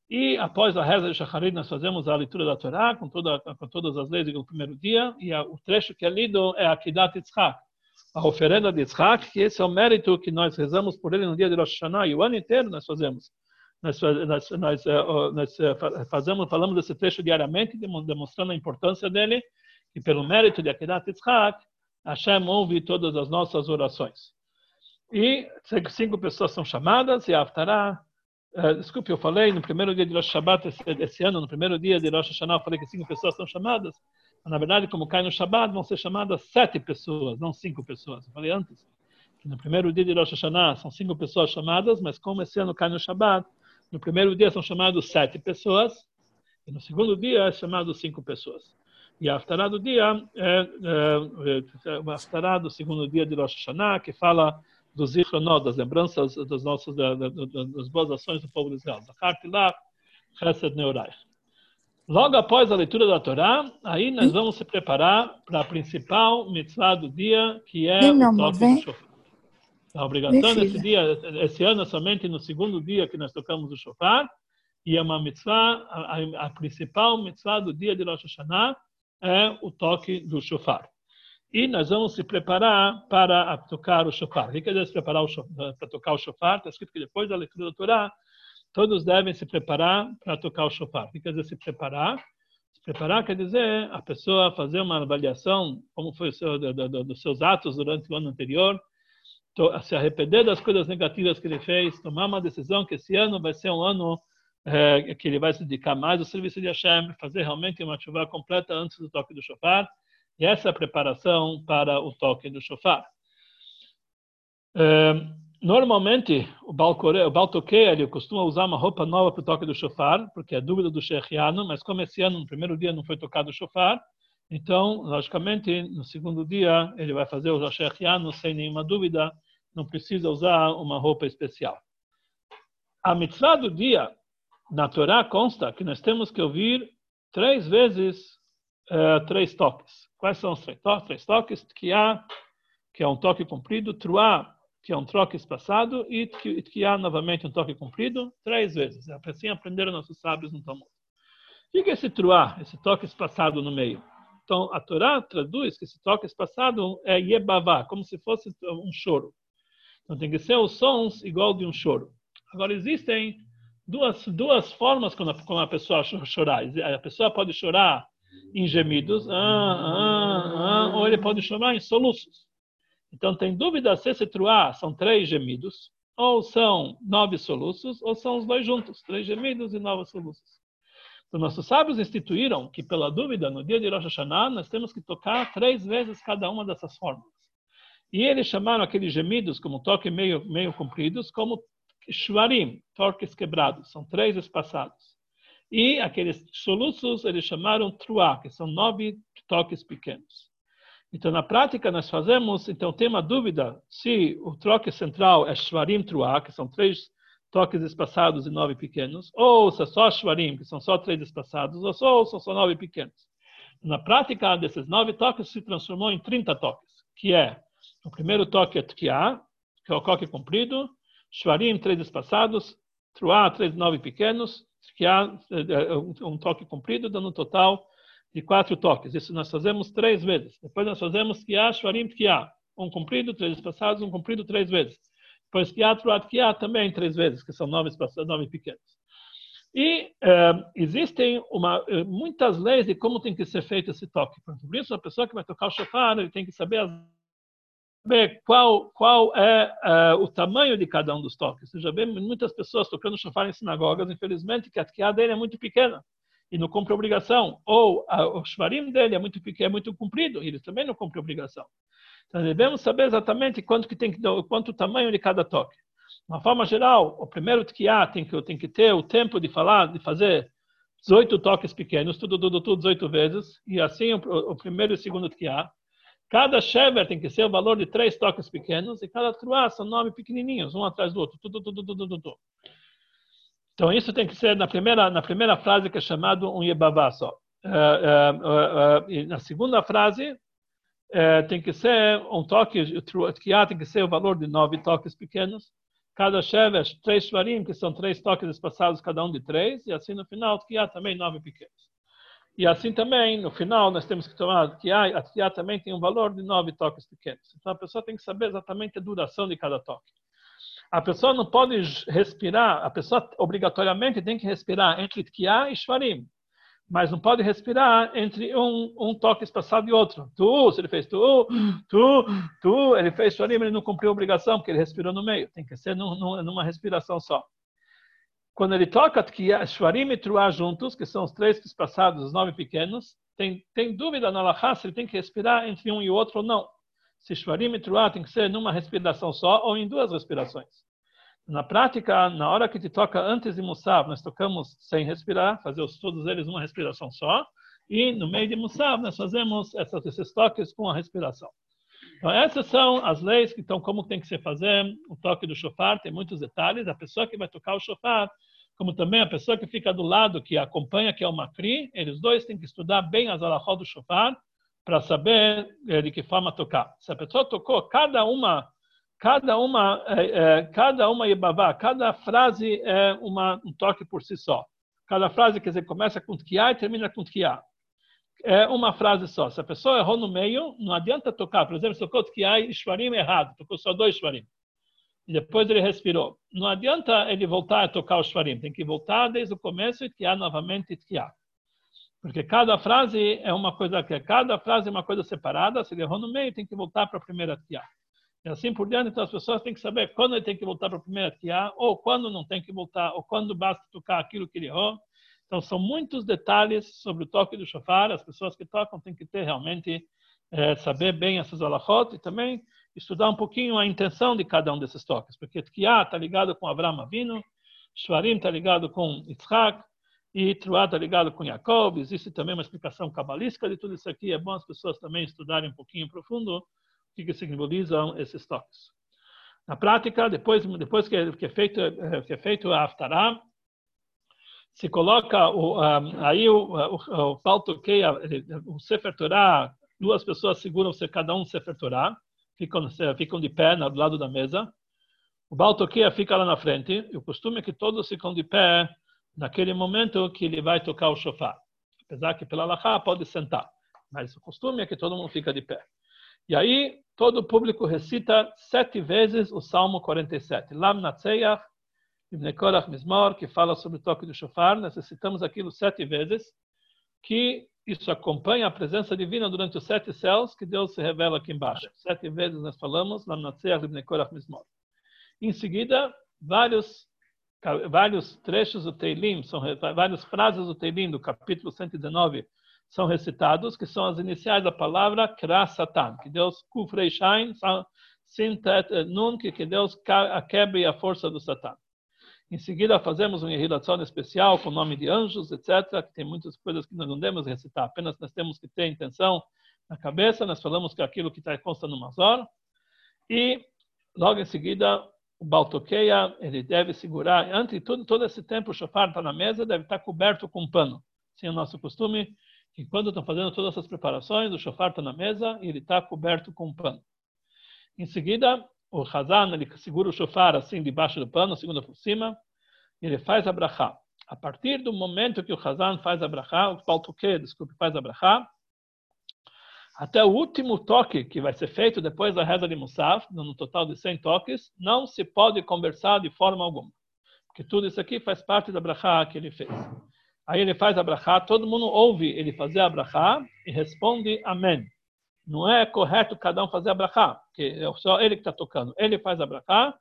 E após a reza de Shacharit, nós fazemos a leitura da Torá com, toda, com todas as leis do primeiro dia. E a, o trecho que é lido é a Kidat Yitzhak, a oferenda de Yitzhak, que esse é o mérito que nós rezamos por ele no dia de Rosh Hashanah. E o ano inteiro nós fazemos. Nós, nós, nós, eh, nós eh, fazemos, falamos desse trecho diariamente, demonstrando a importância dele. E pelo mérito de Akidat Yitzhak, Hashem ouve todas as nossas orações. E cinco pessoas são chamadas, e a Uh, desculpe, eu falei no primeiro dia de Rosh Shabbat esse, ano, no primeiro dia de Rosh Hashanah, eu falei que cinco pessoas são chamadas. Na verdade, como cai no Shabbat, vão ser chamadas sete pessoas, não cinco pessoas. Eu falei antes que no primeiro dia de Rosh Hashanah são cinco pessoas chamadas, mas como esse ano cai no Shabbat, no primeiro dia são chamados sete pessoas, e no segundo dia é chamado cinco pessoas. E a Aftará do dia é, é, é, Aftará do segundo dia de Rosh Hashanah, que fala dos Zichronot, das lembranças das nossas da, da, das boas ações do povo de Israel. lá, Chesed Neorai. Logo após a leitura da Torá, aí nós vamos se preparar para a principal mitzvah do dia, que é o toque do shofar. A obrigação desse dia, esse ano, é somente no segundo dia que nós tocamos o shofar, e é uma mitzvah, a, a principal mitzvah do dia de Rosh Hashanah é o toque do shofar. E nós vamos se preparar para tocar o shofar. O que quer dizer se preparar para tocar o shofar? Está escrito que depois da leitura da Torá, todos devem se preparar para tocar o shofar. O que quer dizer se preparar? Se preparar quer dizer a pessoa fazer uma avaliação, como foi o seu, do, do, dos seus atos durante o ano anterior, se arrepender das coisas negativas que ele fez, tomar uma decisão que esse ano vai ser um ano é, que ele vai se dedicar mais ao serviço de Hashem, fazer realmente uma chuva completa antes do toque do shofar. E essa é a preparação para o toque do shofar. É, normalmente, o Baltoque ele costuma usar uma roupa nova para o toque do shofar, porque é dúvida do Shechiano, mas como esse ano, no primeiro dia, não foi tocado o shofar, então, logicamente, no segundo dia, ele vai fazer o Shechiano sem nenhuma dúvida, não precisa usar uma roupa especial. A mitzvah do dia na Torá consta que nós temos que ouvir três vezes uh, três toques. Quais são os três, to três toques? Tkiá, que é um toque comprido, Truá, que é um toque espaçado, e Tkiá, novamente, um toque comprido, três vezes. É assim aprenderam nossos sábios no Talmud. O que é esse Truá, esse toque espaçado no meio? Então, a Torá traduz que esse toque espaçado é Yebavá, como se fosse um choro. Então, tem que ser os sons igual de um choro. Agora, existem duas, duas formas como a, como a pessoa chorar. A pessoa pode chorar em gemidos, ah, ah, ah, ou ele pode chorar em soluços. Então, tem dúvida se esse truá são três gemidos, ou são nove soluços, ou são os dois juntos, três gemidos e nove soluços. Então, nossos sábios instituíram que, pela dúvida, no dia de Rosh Hashanah, nós temos que tocar três vezes cada uma dessas formas. E eles chamaram aqueles gemidos, como toque meio, meio compridos, como shvarim, toques quebrados, são três espaçados. E aqueles soluços eles chamaram truá, que são nove toques pequenos. Então, na prática, nós fazemos, então tem uma dúvida se o toque central é shvarim truá, que são três toques espaçados e nove pequenos, ou se é só shvarim, que são só três espaçados, ou só, são só nove pequenos. Na prática, desses nove toques se transformou em 30 toques, que é o primeiro toque é tkiá, que é o toque comprido, Shvarim, três espaçados, Truá, três nove pequenos, Tkiá, é, um toque comprido, dando um total de quatro toques. Isso nós fazemos três vezes. Depois nós fazemos Tkiá, Shvarim, Tkiá. Um comprido, três espaçados, um comprido, três vezes. Depois Tkiá, Truá, Tkiá, também três vezes, que são nove, espaçados, nove pequenos. E é, existem uma, é, muitas leis de como tem que ser feito esse toque. Por isso, a pessoa que vai tocar o shofar, ele tem que saber as ver qual, qual é uh, o tamanho de cada um dos toques. Você já vê muitas pessoas tocando chofar em sinagogas, infelizmente, que a tkiá dele é muito pequena e não cumpre obrigação. Ou a, o shvarim dele é muito pequeno, é muito comprido e ele também não cumpre obrigação. Então devemos saber exatamente quanto que tem que quanto o tamanho de cada toque. De uma forma geral, o primeiro tkiá tem que tem que ter o tempo de falar, de fazer 18 toques pequenos, tudo, tudo, tudo 18 vezes, e assim o, o primeiro e o segundo tkiá. Cada shever tem que ser o valor de três toques pequenos e cada truá são nove pequenininhos, um atrás do outro. Tudo, tudo, tudo. Então isso tem que ser na primeira na primeira frase que é chamado um yebavá só. Uh, uh, uh, na segunda frase tem que ser um toque, o tem que ser o valor de nove toques pequenos. Cada shever, três shvarim, que são três toques espaçados, cada um de três, e assim no final, o também nove pequenos. E assim também, no final, nós temos que tomar que a tia também tem um valor de nove toques pequenos. Então a pessoa tem que saber exatamente a duração de cada toque. A pessoa não pode respirar, a pessoa obrigatoriamente tem que respirar entre Tkiá e Shvarim, mas não pode respirar entre um, um toque espaçado e outro. Tu, se ele fez tu, tu, tu, ele fez Shvarim, ele não cumpriu a obrigação, porque ele respirou no meio. Tem que ser num, numa respiração só. Quando ele toca Shvarim e Truá juntos, que são os três passados, os nove pequenos, tem, tem dúvida na Laha se ele tem que respirar entre um e outro ou não. Se Shvarim e Truá tem que ser numa respiração só ou em duas respirações. Na prática, na hora que te toca antes de Musab, nós tocamos sem respirar, fazer todos eles uma respiração só, e no meio de Musab nós fazemos esses toques com a respiração. Então, essas são as leis então como tem que se fazer o toque do shofar, tem muitos detalhes. A pessoa que vai tocar o shofar como também a pessoa que fica do lado, que acompanha, que é o Macri, eles dois têm que estudar bem as alahot do shofar para saber eh, de que forma tocar. Se a pessoa tocou cada uma, cada uma, eh, cada uma yebavá, cada frase é uma, um toque por si só. Cada frase, quer dizer, começa com tkiá e termina com tkiá. É uma frase só. Se a pessoa errou no meio, não adianta tocar. Por exemplo, tocou Tkiai Shvarim errado, tocou só dois Shvarim. E depois ele respirou. Não adianta ele voltar a tocar o Shvarim, tem que voltar desde o começo e Tkiá novamente Tkiá. Porque cada frase é uma coisa que cada frase é uma coisa separada. Se ele errou no meio, tem que voltar para a primeira Tkiá. E assim por diante, então as pessoas têm que saber quando ele tem que voltar para a primeira Tkiá, ou quando não tem que voltar, ou quando basta tocar aquilo que ele errou. Então, são muitos detalhes sobre o toque do shofar. As pessoas que tocam têm que ter realmente, é, saber bem essas alahot e também estudar um pouquinho a intenção de cada um desses toques. Porque Tkiá está ligado com Avram Avinu, Shvarim está ligado com Yitzhak, e Truá está ligado com Jacob. Existe também uma explicação cabalística de tudo isso aqui. É bom as pessoas também estudarem um pouquinho profundo o que, que simbolizam esses toques. Na prática, depois, depois que, é, que é feito, é, que é feito a Aftarah, se coloca o, um, aí o, o, o paltoqueia, o Sefer Torah, duas pessoas seguram-se cada um Sefer Torah, ficam, ficam de pé do lado da mesa. O baltoqueia fica lá na frente, e o costume é que todos ficam de pé naquele momento que ele vai tocar o shofar. Apesar que pela Lachá pode sentar, mas o costume é que todo mundo fica de pé. E aí todo o público recita sete vezes o Salmo 47. Lam Natseyach, Ibn Korach Mizmor, que fala sobre o toque do shofar, necessitamos aquilo sete vezes, que isso acompanha a presença divina durante os sete céus que Deus se revela aqui embaixo. Sete vezes nós falamos, Lamnatseach Ibn Korach Mizmor. Em seguida, vários vários trechos do Teilim, são várias frases do Teilim do capítulo 119 são recitados, que são as iniciais da palavra Kra Satan, que Deus Kufrei Shain, Sin Nun, que Deus quebre a força do Satan. Em seguida, fazemos uma irrigação especial com o nome de anjos, etc., que tem muitas coisas que nós não devemos recitar, apenas nós temos que ter intenção na cabeça. Nós falamos que aquilo que está consta no Mazor. E, logo em seguida, o Baltoqueia, ele deve segurar, antes de tudo, todo esse tempo, o chofar está na mesa, deve estar coberto com um pano. Assim é o nosso costume, que quando estão fazendo todas essas preparações, o chofar está na mesa e ele está coberto com um pano. Em seguida, o Hazan, ele segura o shofar assim debaixo do pano, segunda por cima, e ele faz a brachá. A partir do momento que o Hazan faz a brachá, o Paltuque, desculpe, faz a brachá, até o último toque que vai ser feito depois da reza de Musaf, no total de 100 toques, não se pode conversar de forma alguma. Porque tudo isso aqui faz parte da brachá que ele fez. Aí ele faz a brachá, todo mundo ouve ele fazer a brachá e responde amém. Não é correto cada um fazer a brachá, porque é só ele que está tocando. Ele faz a brachá,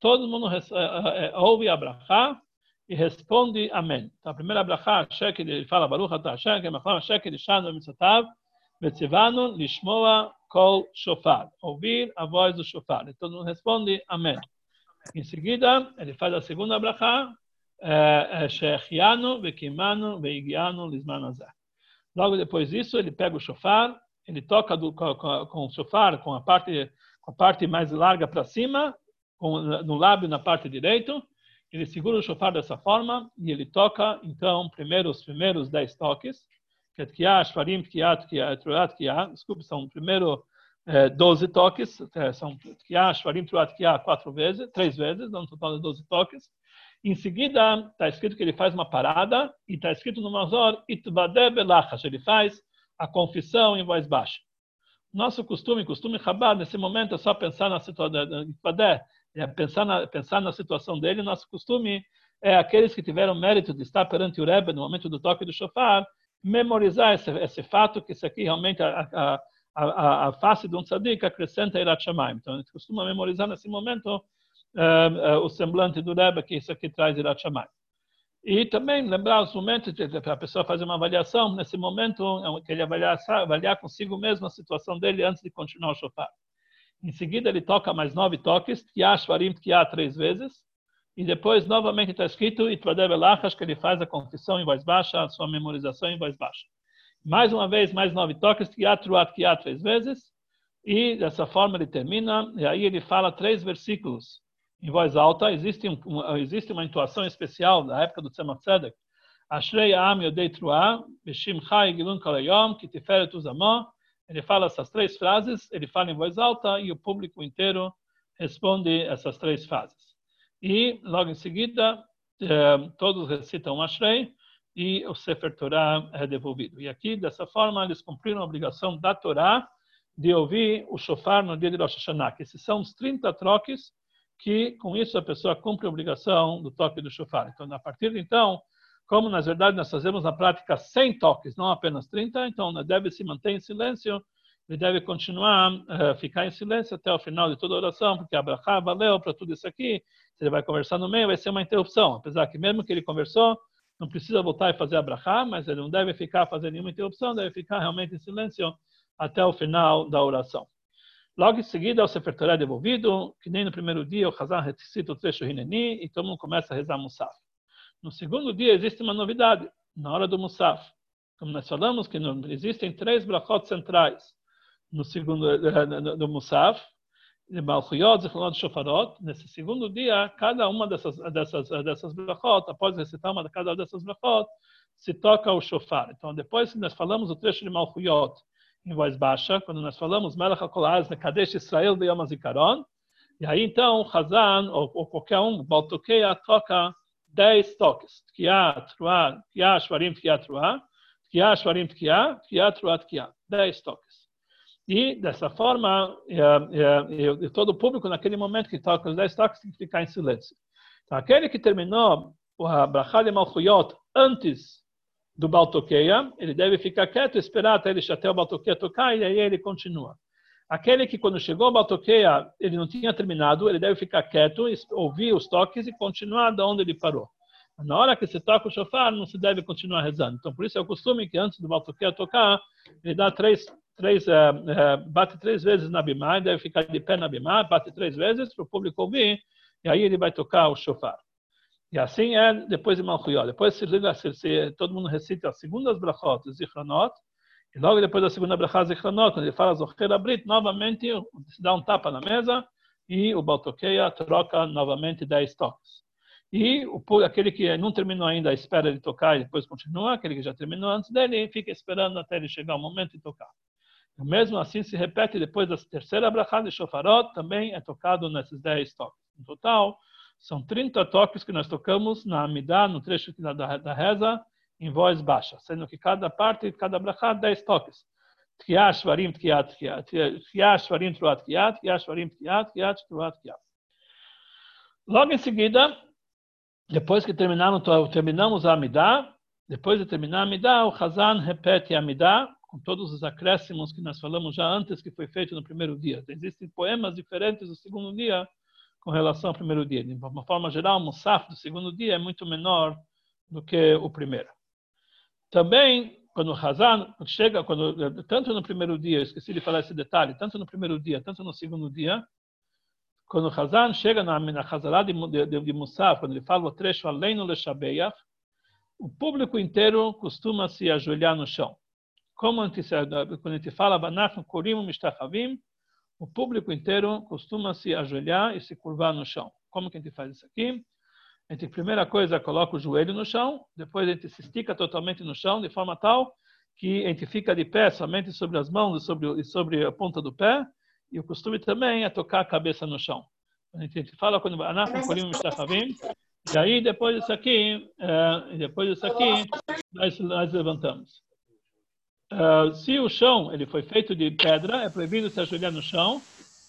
todo mundo eh, eh, eh, ouve a brachá e responde amém. Então, a primeira brachá, ele fala Baruch atah Hashem, que é Shekel Ishanu Mitzatav, Betzivanu Lishmoa Kol Shofar. Ouvir a voz do shofar. E todo mundo responde amém. Em seguida, ele faz a segunda brachá, Shechianu, Vekimanu, Veigianu, Lismanazah. Logo depois disso, ele pega o shofar ele toca do, com, com, o shofar, com a parte, com a parte mais larga para cima, com, no lábio na parte direita, ele segura o shofar dessa forma e ele toca, então, primeiro os primeiros dez toques, que é Tkiá, Tkiá, Truat, Tkiá, desculpe, são primeiro eh, 12 toques, eh, são Tkiá, Shfarim, Truat, Tkiá, quatro vezes, três vezes, dá um total de 12 toques. Em seguida, está escrito que ele faz uma parada, e está escrito no Mazor, Itvadeh Belachash, ele faz a confissão em voz baixa. Nosso costume, costume Chabad, nesse momento é só pensar na situação, é pensar na, pensar na situação dele. Nosso costume é aqueles que tiveram mérito de estar perante o Rebbe no momento do toque do shofar, memorizar esse, esse fato, que isso aqui realmente a, a, a, a face de um tzadik acrescenta Irat Shamayim. Então, a gente costuma memorizar nesse momento uh, uh, o semblante do Rebbe, que isso aqui traz Irat Shamayim. E também lembrar os momentos para a pessoa fazer uma avaliação, nesse momento, é que ele avaliar, avaliar consigo mesmo a situação dele antes de continuar o shofar. Em seguida, ele toca mais nove toques, Tkiá, Shvarim, Tkiá, três vezes. E depois, novamente, está escrito, Itvadev Elachas, que ele faz a confissão em voz baixa, a sua memorização em voz baixa. Mais uma vez, mais nove toques, Tkiá, Truat, Tkiá, três vezes. E dessa forma ele termina, e aí ele fala três versículos em voz alta, existe, um, existe uma intuação especial da época do Tzemach Tzedek. Ashrei Am Yodei Truah, Beshim Chai Gilun Kalayom, Kitiferet Uzamó. Ele fala essas três frases, ele fala em voz alta e o público inteiro responde essas três frases. E, logo em seguida, eh, todos recitam Ashrei, e o Sefer Torah é devolvido. E aqui, dessa forma, eles cumpriram a obrigação da Torá de ouvir o shofar no dia de Rosh Hashanah, que esses são os 30 troques que, com isso, a pessoa cumpre a obrigação do toque do shofar. Então, a partir de então, como na verdade nós fazemos na prática 100 toques, não apenas 30, então deve se manter em silêncio, ele deve continuar uh, ficar em silêncio até o final de toda a oração, porque a brachá valeu para tudo isso aqui, se ele vai conversar no meio, vai ser uma interrupção, apesar que mesmo que ele conversou, não precisa voltar e fazer a brachá, mas ele não deve ficar fazendo nenhuma interrupção, deve ficar realmente em silêncio até o final da oração. Logo em seguida, o Sefer Torah é devolvido, que nem no primeiro dia o Hazan recita o trecho Hineni e todo mundo começa a rezar Musaf. No segundo dia existe uma novidade, na hora do Musaf. Como nós falamos que existem três brachot centrais no segundo eh, do Musaf, de Malchuyot, Zichronot e Shofarot. Nesse segundo dia, cada uma dessas, dessas, dessas brachot, após recitar uma de cada dessas brachot, se toca o shofar. Então, depois que nós falamos o trecho de Malchuyot em voz baixa, quando nós falamos Melech HaKolaz, Kadesh Israel Beyom HaZikaron, e aí então, Hazan, ou, ou qualquer um, Baltokeia, toca dez toques. Tkiá, Truá, Tkiá, Shvarim, Tkiá, Truá, Tkiá, Shvarim, Tkiá, Tkiá, Truá, Tkiá. Dez toques. E, dessa forma, é, é, é, todo o público, naquele momento que toca os dez toques, tem que ficar em silêncio. Então, aquele que terminou a Brachá de Malchuyot antes do Baltoqueia, ele deve ficar quieto, esperar até, ele, até o Baltoqueia tocar, e aí ele continua. Aquele que, quando chegou ao Baltoqueia, ele não tinha terminado, ele deve ficar quieto, ouvir os toques e continuar de onde ele parou. Na hora que se toca o shofar, não se deve continuar rezando. Então, por isso é o costume que antes do Baltoqueia tocar, ele dá três três, uh, uh, bate três vezes na bimá, deve ficar de pé na bimá, bate três vezes para o público ouvir, e aí ele vai tocar o shofar. E assim é depois de Malchuyot. Depois se, se, se, todo mundo recita as segundas brachot, Zichronot, e logo depois da segunda brachá Zichronot, quando ele fala Zocher Abrit, novamente se dá um tapa na mesa e o Baltoqueia troca novamente dez toques. E o, aquele que não terminou ainda espera de tocar e depois continua, aquele que já terminou antes dele fica esperando até ele chegar o momento de tocar. O mesmo assim se repete depois da terceira brachá de shofarot, também é tocado nesses 10 toques. No total, são 30 toques que nós tocamos na Amidá, no trecho da, da reza, em voz baixa, sendo que cada parte, cada brachá, 10 toques. Tkiá, Shvarim, Tkiá, Tkiá, Tkiá, Shvarim, Truat, Tkiá, Shvarim, Tkiá, Tkiá, Truat. Logo em seguida, depois que terminamos, terminamos a Amidá, depois de terminar a Amidá, o Hazan repete a Amidá, com todos os acréscimos que nós falamos já antes que foi feito no primeiro dia. Existem poemas diferentes do segundo dia com relação ao primeiro dia. De uma forma geral, o Musaf do segundo dia é muito menor do que o primeiro. Também, quando o Hazan chega, quando, tanto no primeiro dia, esqueci de falar esse detalhe, tanto no primeiro dia, tanto no segundo dia, quando o Hazan chega na, na Hazará de, de, de, Musaf, quando ele fala o trecho além no Leshabeach, o público inteiro costuma se ajoelhar no chão como a gente, quando a gente fala Banach Korim Mishtachavim, o público inteiro costuma se ajoelhar e se curvar no chão. Como que a gente faz isso aqui? A gente, primeira coisa, coloca o joelho no chão, depois a gente se estica totalmente no chão, de forma tal que a gente fica de pé somente sobre as mãos e sobre, sobre a ponta do pé, e o costume também é tocar a cabeça no chão. A gente, a gente fala quando Mishtachavim, e aí depois disso aqui, é, depois disso aqui, nós, nós levantamos. Uh, se o chão ele foi feito de pedra, é proibido se ajoelhar no chão.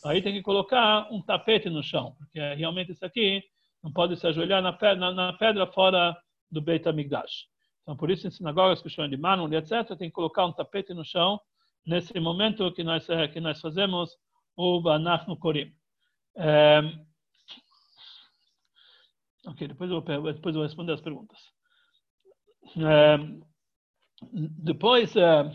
Aí tem que colocar um tapete no chão, porque realmente isso aqui não pode se ajoelhar na pedra, na pedra fora do Beit HaMikdash. Então, por isso, em sinagogas que é de mármore, etc., tem que colocar um tapete no chão nesse momento que nós, eh, que nós fazemos o Banach no Korim. É... Ok, depois eu, depois eu vou responder as perguntas. É... Depois, é,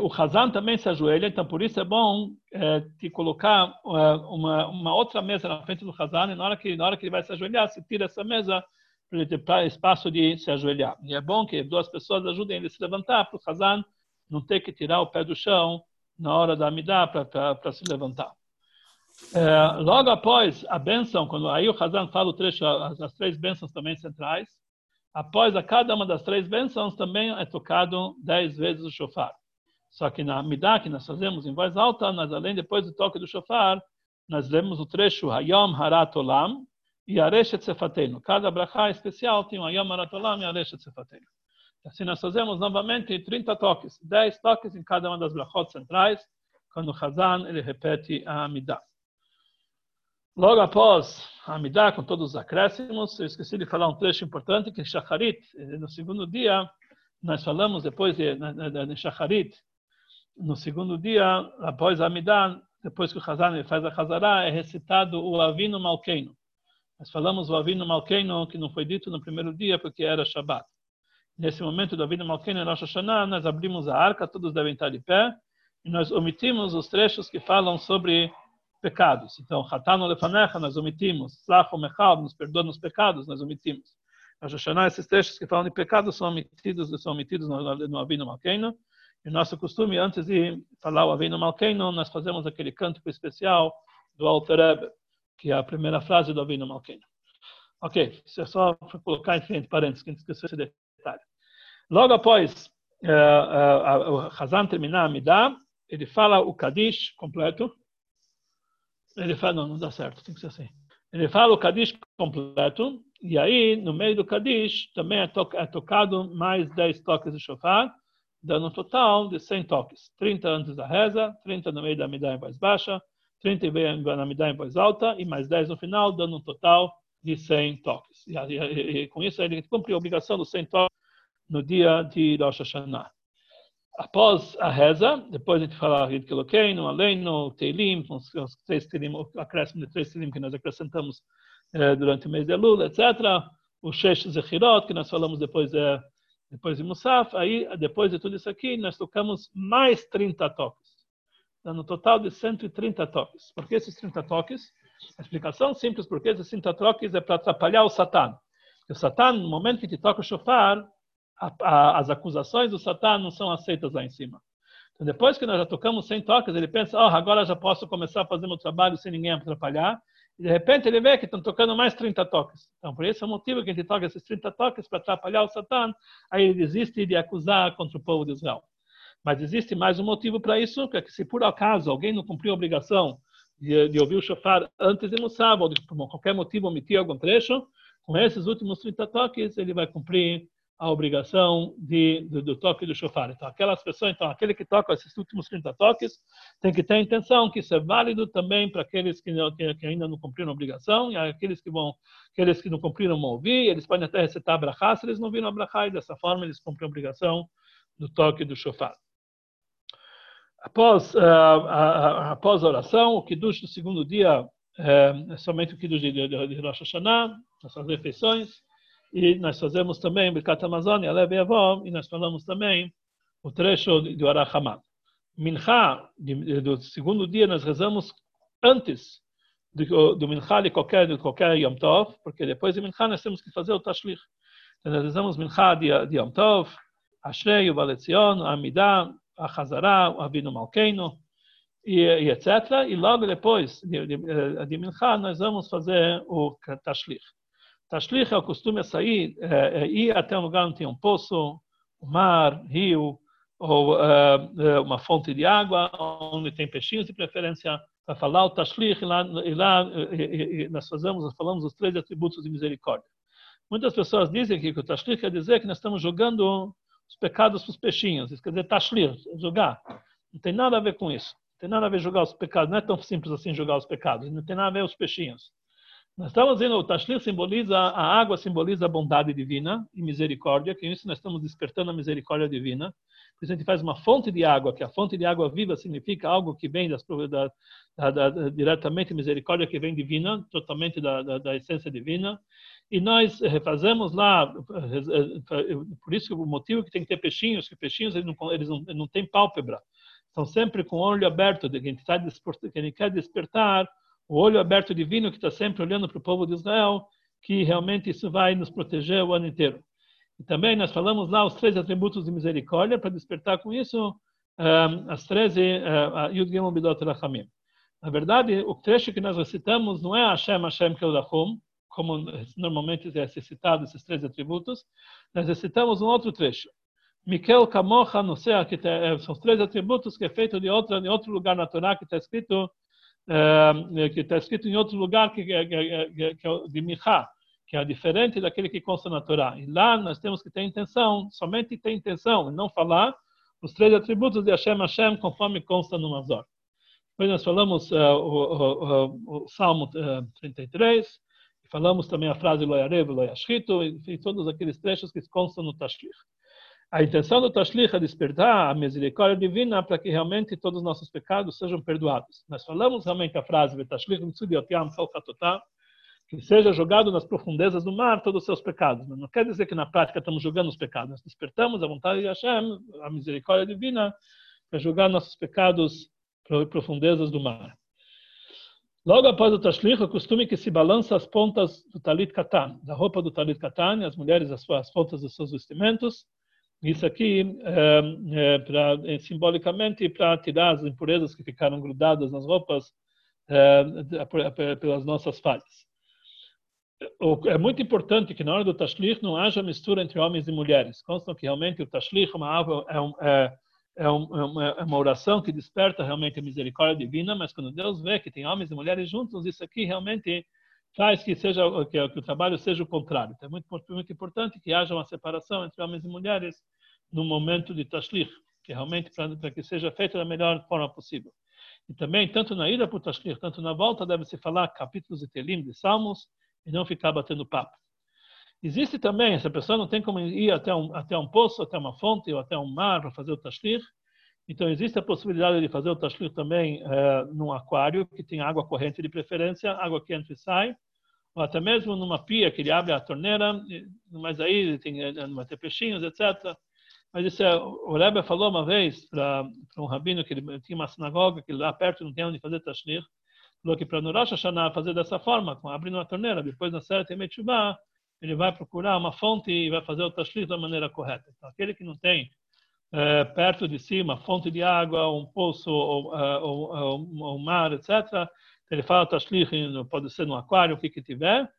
o Hazan também se ajoelha, então por isso é bom é, te colocar é, uma, uma outra mesa na frente do Hazan, e na hora, que, na hora que ele vai se ajoelhar, se tira essa mesa para ele ter espaço de se ajoelhar. E é bom que duas pessoas ajudem ele a se levantar, para o Hazan não ter que tirar o pé do chão na hora da Amidá para se levantar. Logo após a bênção, quando aí o Hazan fala trecho, as, as três bênçãos também centrais, após a cada uma das três bênçãos também é tocado dez vezes o shofar. Só que na Midah, que nós fazemos em voz alta, nós além depois do toque do shofar, nós lemos o trecho Hayom Harat Olam e Areshet Sefatenu. Cada brachá especial tem o Hayom Harat Olam e Areshet Sefatenu. Assim nós fazemos novamente 30 toques, 10 toques em cada uma das brachot centrais, quando o Hazan ele repete a Amidah. Logo após a Amidah, com todos os acréscimos, eu esqueci de falar um trecho importante, que em Shacharit, no segundo dia, nós falamos depois de, de, Shacharit, no segundo dia, após a Amidah, depois que o Hazan faz a Hazará, é recitado o Avino Malkeino. Nós falamos o Avino Malkeino, que não foi dito no primeiro dia, porque era Shabbat. Nesse momento do Avino Malkeino, em Rosh Hashanah, nós abrimos a arca, todos devem estar de pé, e nós omitimos os trechos que falam sobre pecados. Então, Hatano Lefanecha, nós omitimos. Slacho Mechal, nos perdoa nos pecados, nós omitimos. Rosh Hashanah, esses trechos que falam de pecados são omitidos, são omitidos no, no Avino Malkeino. E nosso costume, antes de falar o Avino Malkeino, nós fazemos aquele cântico especial do Alter Rebbe, que é a primeira frase do Avino Malkeino. Ok, isso é só para colocar entre parênteses, que a gente esqueceu esse detalhe. Logo após uh, uh, o Hazan terminar a Midah, ele fala o Kadish completo. Ele fala, não, não dá certo, tem que ser assim. Ele fala o Kadish completo, e aí, no meio do Kadish, também é, to é tocado mais 10 toques de shofar, dando um total de 100 toques. 30 antes da reza, 30 no meio da Midah em voz baixa, 30 na Midah em voz alta, e mais 10 no final, dando um total de 100 toques. E, e, e com isso, ele cumpre a obrigação dos 100 toques no dia de Rosh Hashanah após a reza, depois a gente fala a gente coloquei no Aleino, Teilim, os, três Teilim, o acréscimo de três Teilim que nós acrescentamos eh, durante o mês de Elul, etc. O Shesh Zechirot, que nós falamos depois de, depois de Musaf. Aí, depois de tudo isso aqui, nós tocamos mais 30 toques, dando um total de 130 toques. Por que esses 30 toques? A explicação simples, porque esses 30 toques é para atrapalhar o Satan. O Satan, no momento que te toca o shofar, a, a, as acusações do Satã não são aceitas lá em cima. Então, depois que nós já tocamos 100 toques, ele pensa, oh, agora já posso começar a fazer meu trabalho sem ninguém atrapalhar. E de repente ele vê que estão tocando mais 30 toques. Então, por esse é o motivo que a gente toca esses 30 toques para atrapalhar o Satã. Aí ele desiste de acusar contra o povo de Israel. Mas existe mais um motivo para isso, que é que se por acaso alguém não cumpriu a obrigação de, de ouvir o shofar antes de Mussab, ou de, por qualquer motivo omitir algum trecho, com esses últimos 30 toques, ele vai cumprir a obrigação de, do, do, toque do shofar. Então, aquelas pessoas, então, aquele que toca esses últimos 30 toques, tem que ter a intenção que isso é válido também para aqueles que, que, que, ainda não cumpriram a obrigação, e aqueles que vão, aqueles que não cumpriram vão ouvir, eles podem até recitar a brachá, se eles não viram a brachá, e dessa forma eles cumprem a obrigação do toque do shofar. Após, uh, a, a, após a oração, o kiddush do segundo dia é, é somente o kiddush de, de, de Rosh Hashanah, as refeições, e nós fazemos também Birkat Amazônia, Leve Avó, e nós falamos também o trecho do Arahamad. Mincha, do segundo dia, nós rezamos antes do, do de qualquer, de qualquer Yom Tov, porque depois de Mincha nós temos que fazer o Tashlich. Então, nós rezamos Mincha de, de Yom Tov, Ashrei, o Valetzion, a Amidah, a Hazara, o Avinu Malkeino, e, e, etc. E logo depois de, de, de Mincha nós vamos fazer o Tashlich. Tashlich é o costume sair, é, é, ir até um lugar onde tem um poço, um mar, rio, ou é, uma fonte de água, onde tem peixinhos de preferência, para falar o Tashlich, e lá, e lá e, e nós fazemos, falamos os três atributos de misericórdia. Muitas pessoas dizem que o Tashlich quer dizer que nós estamos jogando os pecados para os peixinhos, isso quer dizer Tashlich, jogar. Não tem nada a ver com isso. Não tem nada a ver jogar os pecados, não é tão simples assim jogar os pecados, não tem nada a ver os peixinhos. Nós estamos dizendo, o Tashlir simboliza, a água simboliza a bondade divina e misericórdia, que isso nós estamos despertando a misericórdia divina. Por isso a gente faz uma fonte de água, que a fonte de água viva significa algo que vem das, da, da, da, diretamente misericórdia que vem divina, totalmente da, da, essência divina. E nós refazemos lá, por isso o motivo que tem que ter peixinhos, que peixinhos eles não, eles não, não têm pálpebra, estão sempre com o olho aberto, que a gente, tá que a gente quer despertar o olho aberto divino que está sempre olhando para o povo de Israel, que realmente isso vai nos proteger o ano inteiro. E também nós falamos lá os três atributos de misericórdia para despertar com isso um, as 13 uh, Yud Gimel Bidot Rachamim. Na verdade, o trecho que nós recitamos não é Hashem, Hashem Keldachum, como normalmente é citado esses três atributos, nós recitamos um outro trecho. Mikel Kamocha, não sei, que são os três atributos que é feito de, outra, de outro lugar na Torá, que está escrito que está escrito em outro lugar que, que, que, é de Michá, que é diferente daquele que consta na Torá. E lá nós temos que ter intenção, somente ter intenção, e não falar os três atributos de Hashem Hashem, conforme consta no Mazor. Depois nós falamos uh, o, o, o, Salmo uh, 33, e falamos também a frase Loyarev, Loyashchito, e todos aqueles trechos que constam no Tashlich. A intenção do Tashlich é despertar a misericórdia divina para que realmente todos os nossos pecados sejam perdoados. Nós falamos realmente a frase que seja jogado nas profundezas do mar todos os seus pecados. Mas não quer dizer que na prática estamos jogando os pecados. Nós despertamos a vontade de Hashem, a misericórdia divina, para jogar nossos pecados para as profundezas do mar. Logo após o tashlich, o costume que se balança as pontas do talit katan, da roupa do talit katan, as mulheres as, as pontas dos seus vestimentos. Isso aqui é, é, pra, é simbolicamente para tirar as impurezas que ficaram grudadas nas roupas pelas nossas falhas é muito importante que na hora do tashlich não haja mistura entre homens e mulheres. Constam que realmente o tashlich é, é, um, é, é, uma, é, uma, oração que desperta realmente a misericórdia divina, mas quando Deus vê que tem homens e mulheres juntos, isso aqui realmente faz que seja que, que o trabalho seja o contrário. Então, é muito, muito importante que haja uma separação entre homens e mulheres no momento de tashlich, que realmente para que seja feito da melhor forma possível. E também, tanto na ida para o tashlich, tanto na volta, deve-se falar capítulos de Telim, de Salmos, e não ficar batendo papo. Existe também, se a pessoa não tem como ir até um, até um poço, até uma fonte ou até um mar para fazer o tashlir, então existe a possibilidade de fazer o tashlir também é, num aquário que tem água corrente de preferência, água que entra e sai, ou até mesmo numa pia que ele abre a torneira, mas aí tem, eh, vai ter peixinhos, etc. Mas isso é, o Rebbe falou uma vez para um rabino que ele tinha uma sinagoga que lá perto não tem onde fazer tashlir, falou que para no Hashanah fazer dessa forma, abrindo uma torneira, depois na Seret Emetchubá, ele vai procurar uma fonte e vai fazer o tashlit da maneira correta. Então, aquele que não tem é, perto de si uma fonte de água, um poço ou, uh, ou, ou um mar, etc., ele fala tashlit, pode ser no aquário, o que que tiver,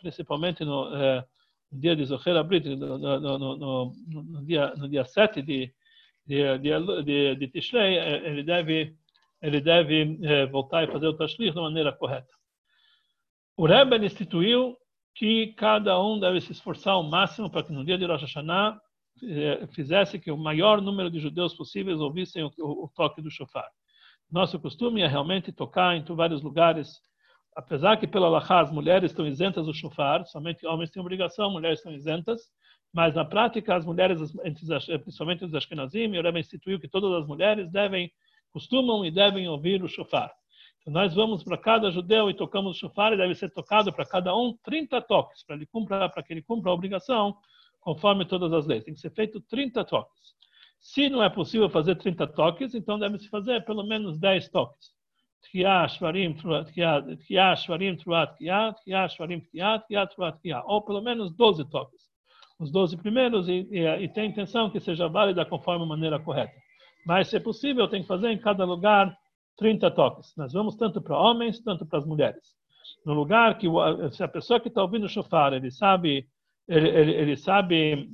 principalmente no, é, no, dia de Zohar Abrit, no, no, no, dia, no dia 7 de, de, de, de, de Tishrei, ele deve ele deve é, voltar e fazer o tashlich da maneira correta. O Rebbe instituiu que cada um deve se esforçar ao máximo para que no dia de Rosh Hashanah é, fizesse que o maior número de judeus possíveis ouvissem o, o, o toque do shofar. Nosso costume é realmente tocar em vários lugares, apesar que pela Lachá as mulheres estão isentas do shofar, somente homens têm obrigação, mulheres estão isentas, mas na prática as mulheres, principalmente os Ashkenazim, o Rebbe instituiu que todas as mulheres devem costumam e devem ouvir o shofar. Então, nós vamos para cada judeu e tocamos o shofar e deve ser tocado para cada um 30 toques, para ele cumpra, para que ele cumpra a obrigação conforme todas as leis. Tem que ser feito 30 toques. Se não é possível fazer 30 toques, então deve-se fazer pelo menos 10 toques. Tkiá, Shvarim, Tkiá, Shvarim, Truat, Tkiá, Tkiá, Shvarim, Tkiá, Tkiá, Truat, Tkiá. Ou pelo menos 12 toques. Os 12 primeiros e, e, e tem intenção que seja válida conforme a maneira correta. Mas, se é possível, tem que fazer em cada lugar 30 toques. Nós vamos tanto para homens, tanto para as mulheres. No lugar que, se a pessoa que está ouvindo o ele sabe, ele, ele, ele sabe,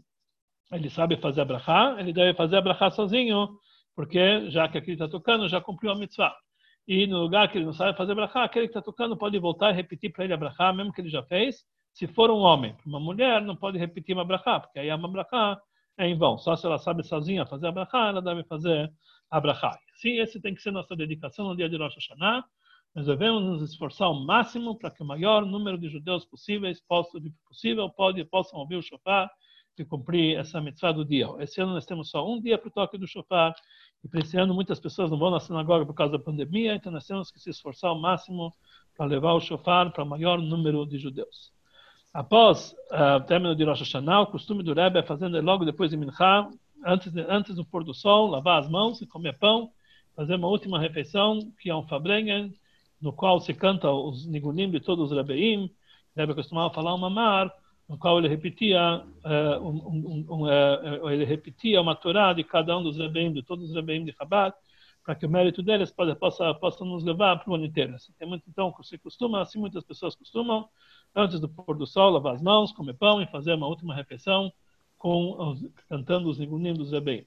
ele sabe fazer a brachá, ele deve fazer a brachá sozinho, porque já que aquele está tocando, já cumpriu a mitzvah. E no lugar que ele não sabe fazer a brachá, aquele que está tocando pode voltar e repetir para ele a brachá, mesmo que ele já fez, se for um homem. Uma mulher não pode repetir uma brachá, porque aí é uma brachá é em vão. Só se ela sabe sozinha fazer a brachá, ela deve fazer a brachá. Sim, esse tem que ser nossa dedicação no dia de Rosh Hashanah. Nós devemos nos esforçar ao máximo para que o maior número de judeus possíveis possa, possível pode, possam ouvir o shofar e cumprir essa mitzvah do dia. Esse ano nós temos só um dia para o toque do shofar, e para esse ano muitas pessoas não vão na sinagoga por causa da pandemia, então nós temos que se esforçar ao máximo para levar o shofar para o maior número de judeus. Após uh, o término de Rosh Hashanah, o costume do Rebbe é fazer logo depois de Minchá, antes, de, antes do pôr do sol, lavar as mãos e comer pão, fazer uma última refeição, que é um fabrengen, no qual se canta os nigunim de todos os Rebbeim. O Rebbe costumava falar um mamar, no qual ele repetia, uh, um, um, um, uh, ele repetia uma Torá de cada um dos Rebbeim, de todos os Rebbeim de Chabad, para que o mérito deles possa, possa, nos levar para o ano inteiro. Assim, muito, então, se costuma, assim muitas pessoas costumam, antes do pôr do sol, lavar as mãos, comer pão e fazer uma última refeição com cantando os nigunim do Zebei.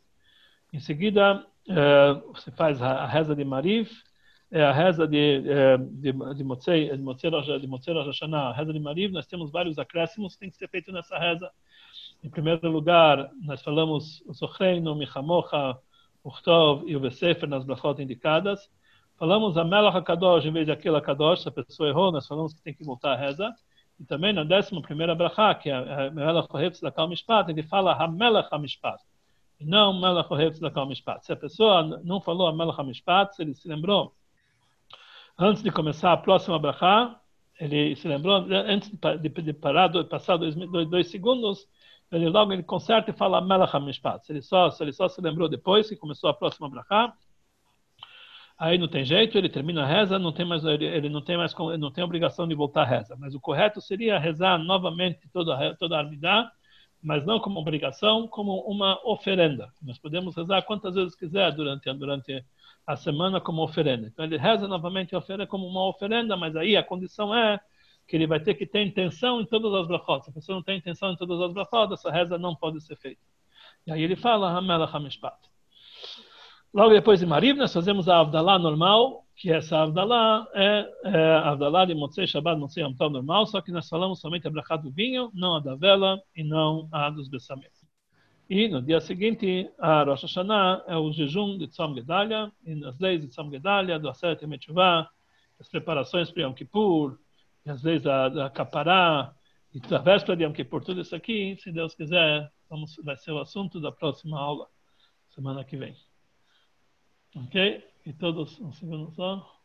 Em seguida, uh, faz a, a, reza de Mariv, a reza de, é, de, de Motzei, Rosh Hashanah, reza de Mariv, nós temos vários acréscimos que tem que ser feito nessa reza. Em primeiro lugar, nós falamos o Zochreino, Michamocha, Uchtov e o Besefer nas brachot indicadas. Falamos a Melach HaKadosh em vez de aquela Kadosh, se a pessoa errou, nós falamos que tem que voltar a reza. E também na décima primeira brachá, que é Melach HaHefz Lakal Mishpat, ele fala HaMelach HaMishpat, e não Melach HaHefz Lakal Mishpat. Se a pessoa não falou a Melach HaMishpat, se ele se lembrou antes de começar a próxima brachá, ele se lembrou, antes de, de parar, de passar dois, dois, dois, segundos, ele logo ele conserta e fala Melach HaMishpat. Ele, só, ele só se lembrou depois que começou a próxima brachá, aí não tem jeito, ele termina a reza, não tem mais, ele, ele não tem mais, não tem obrigação de voltar a reza. Mas o correto seria rezar novamente toda, toda a Armidá, mas não como obrigação, como uma oferenda. Nós podemos rezar quantas vezes quiser durante, durante a semana como oferenda. Então ele reza novamente a oferenda como uma oferenda, mas aí a condição é que ele vai ter que ter intenção em todas as brachot. Se a pessoa não tem intenção em todas as brachot, essa reza não pode ser feita. E aí ele fala, Hamelach HaMishpat. Logo depois de Mariv, nós fazemos a Avdalá normal, que essa Avdalá é, é Avdalá de Motzei Shabbat, Motzei Yom normal, só que nós falamos somente a brachá do vinho, não a da vela e não a dos bessamentes. E no dia seguinte, a Rosh Hashanah é o jejum de Tzom Gedalia, e nas leis de Tzom Gedalia, do Aseret Metchuvah, as preparações para Yom Kippur, e as leis da, da Kapará, e da véspera de Yom Kippur, tudo isso aqui, se Deus quiser, vamos, vai ser o assunto da próxima aula, semana que vem. Ok? E todos, um segundo só.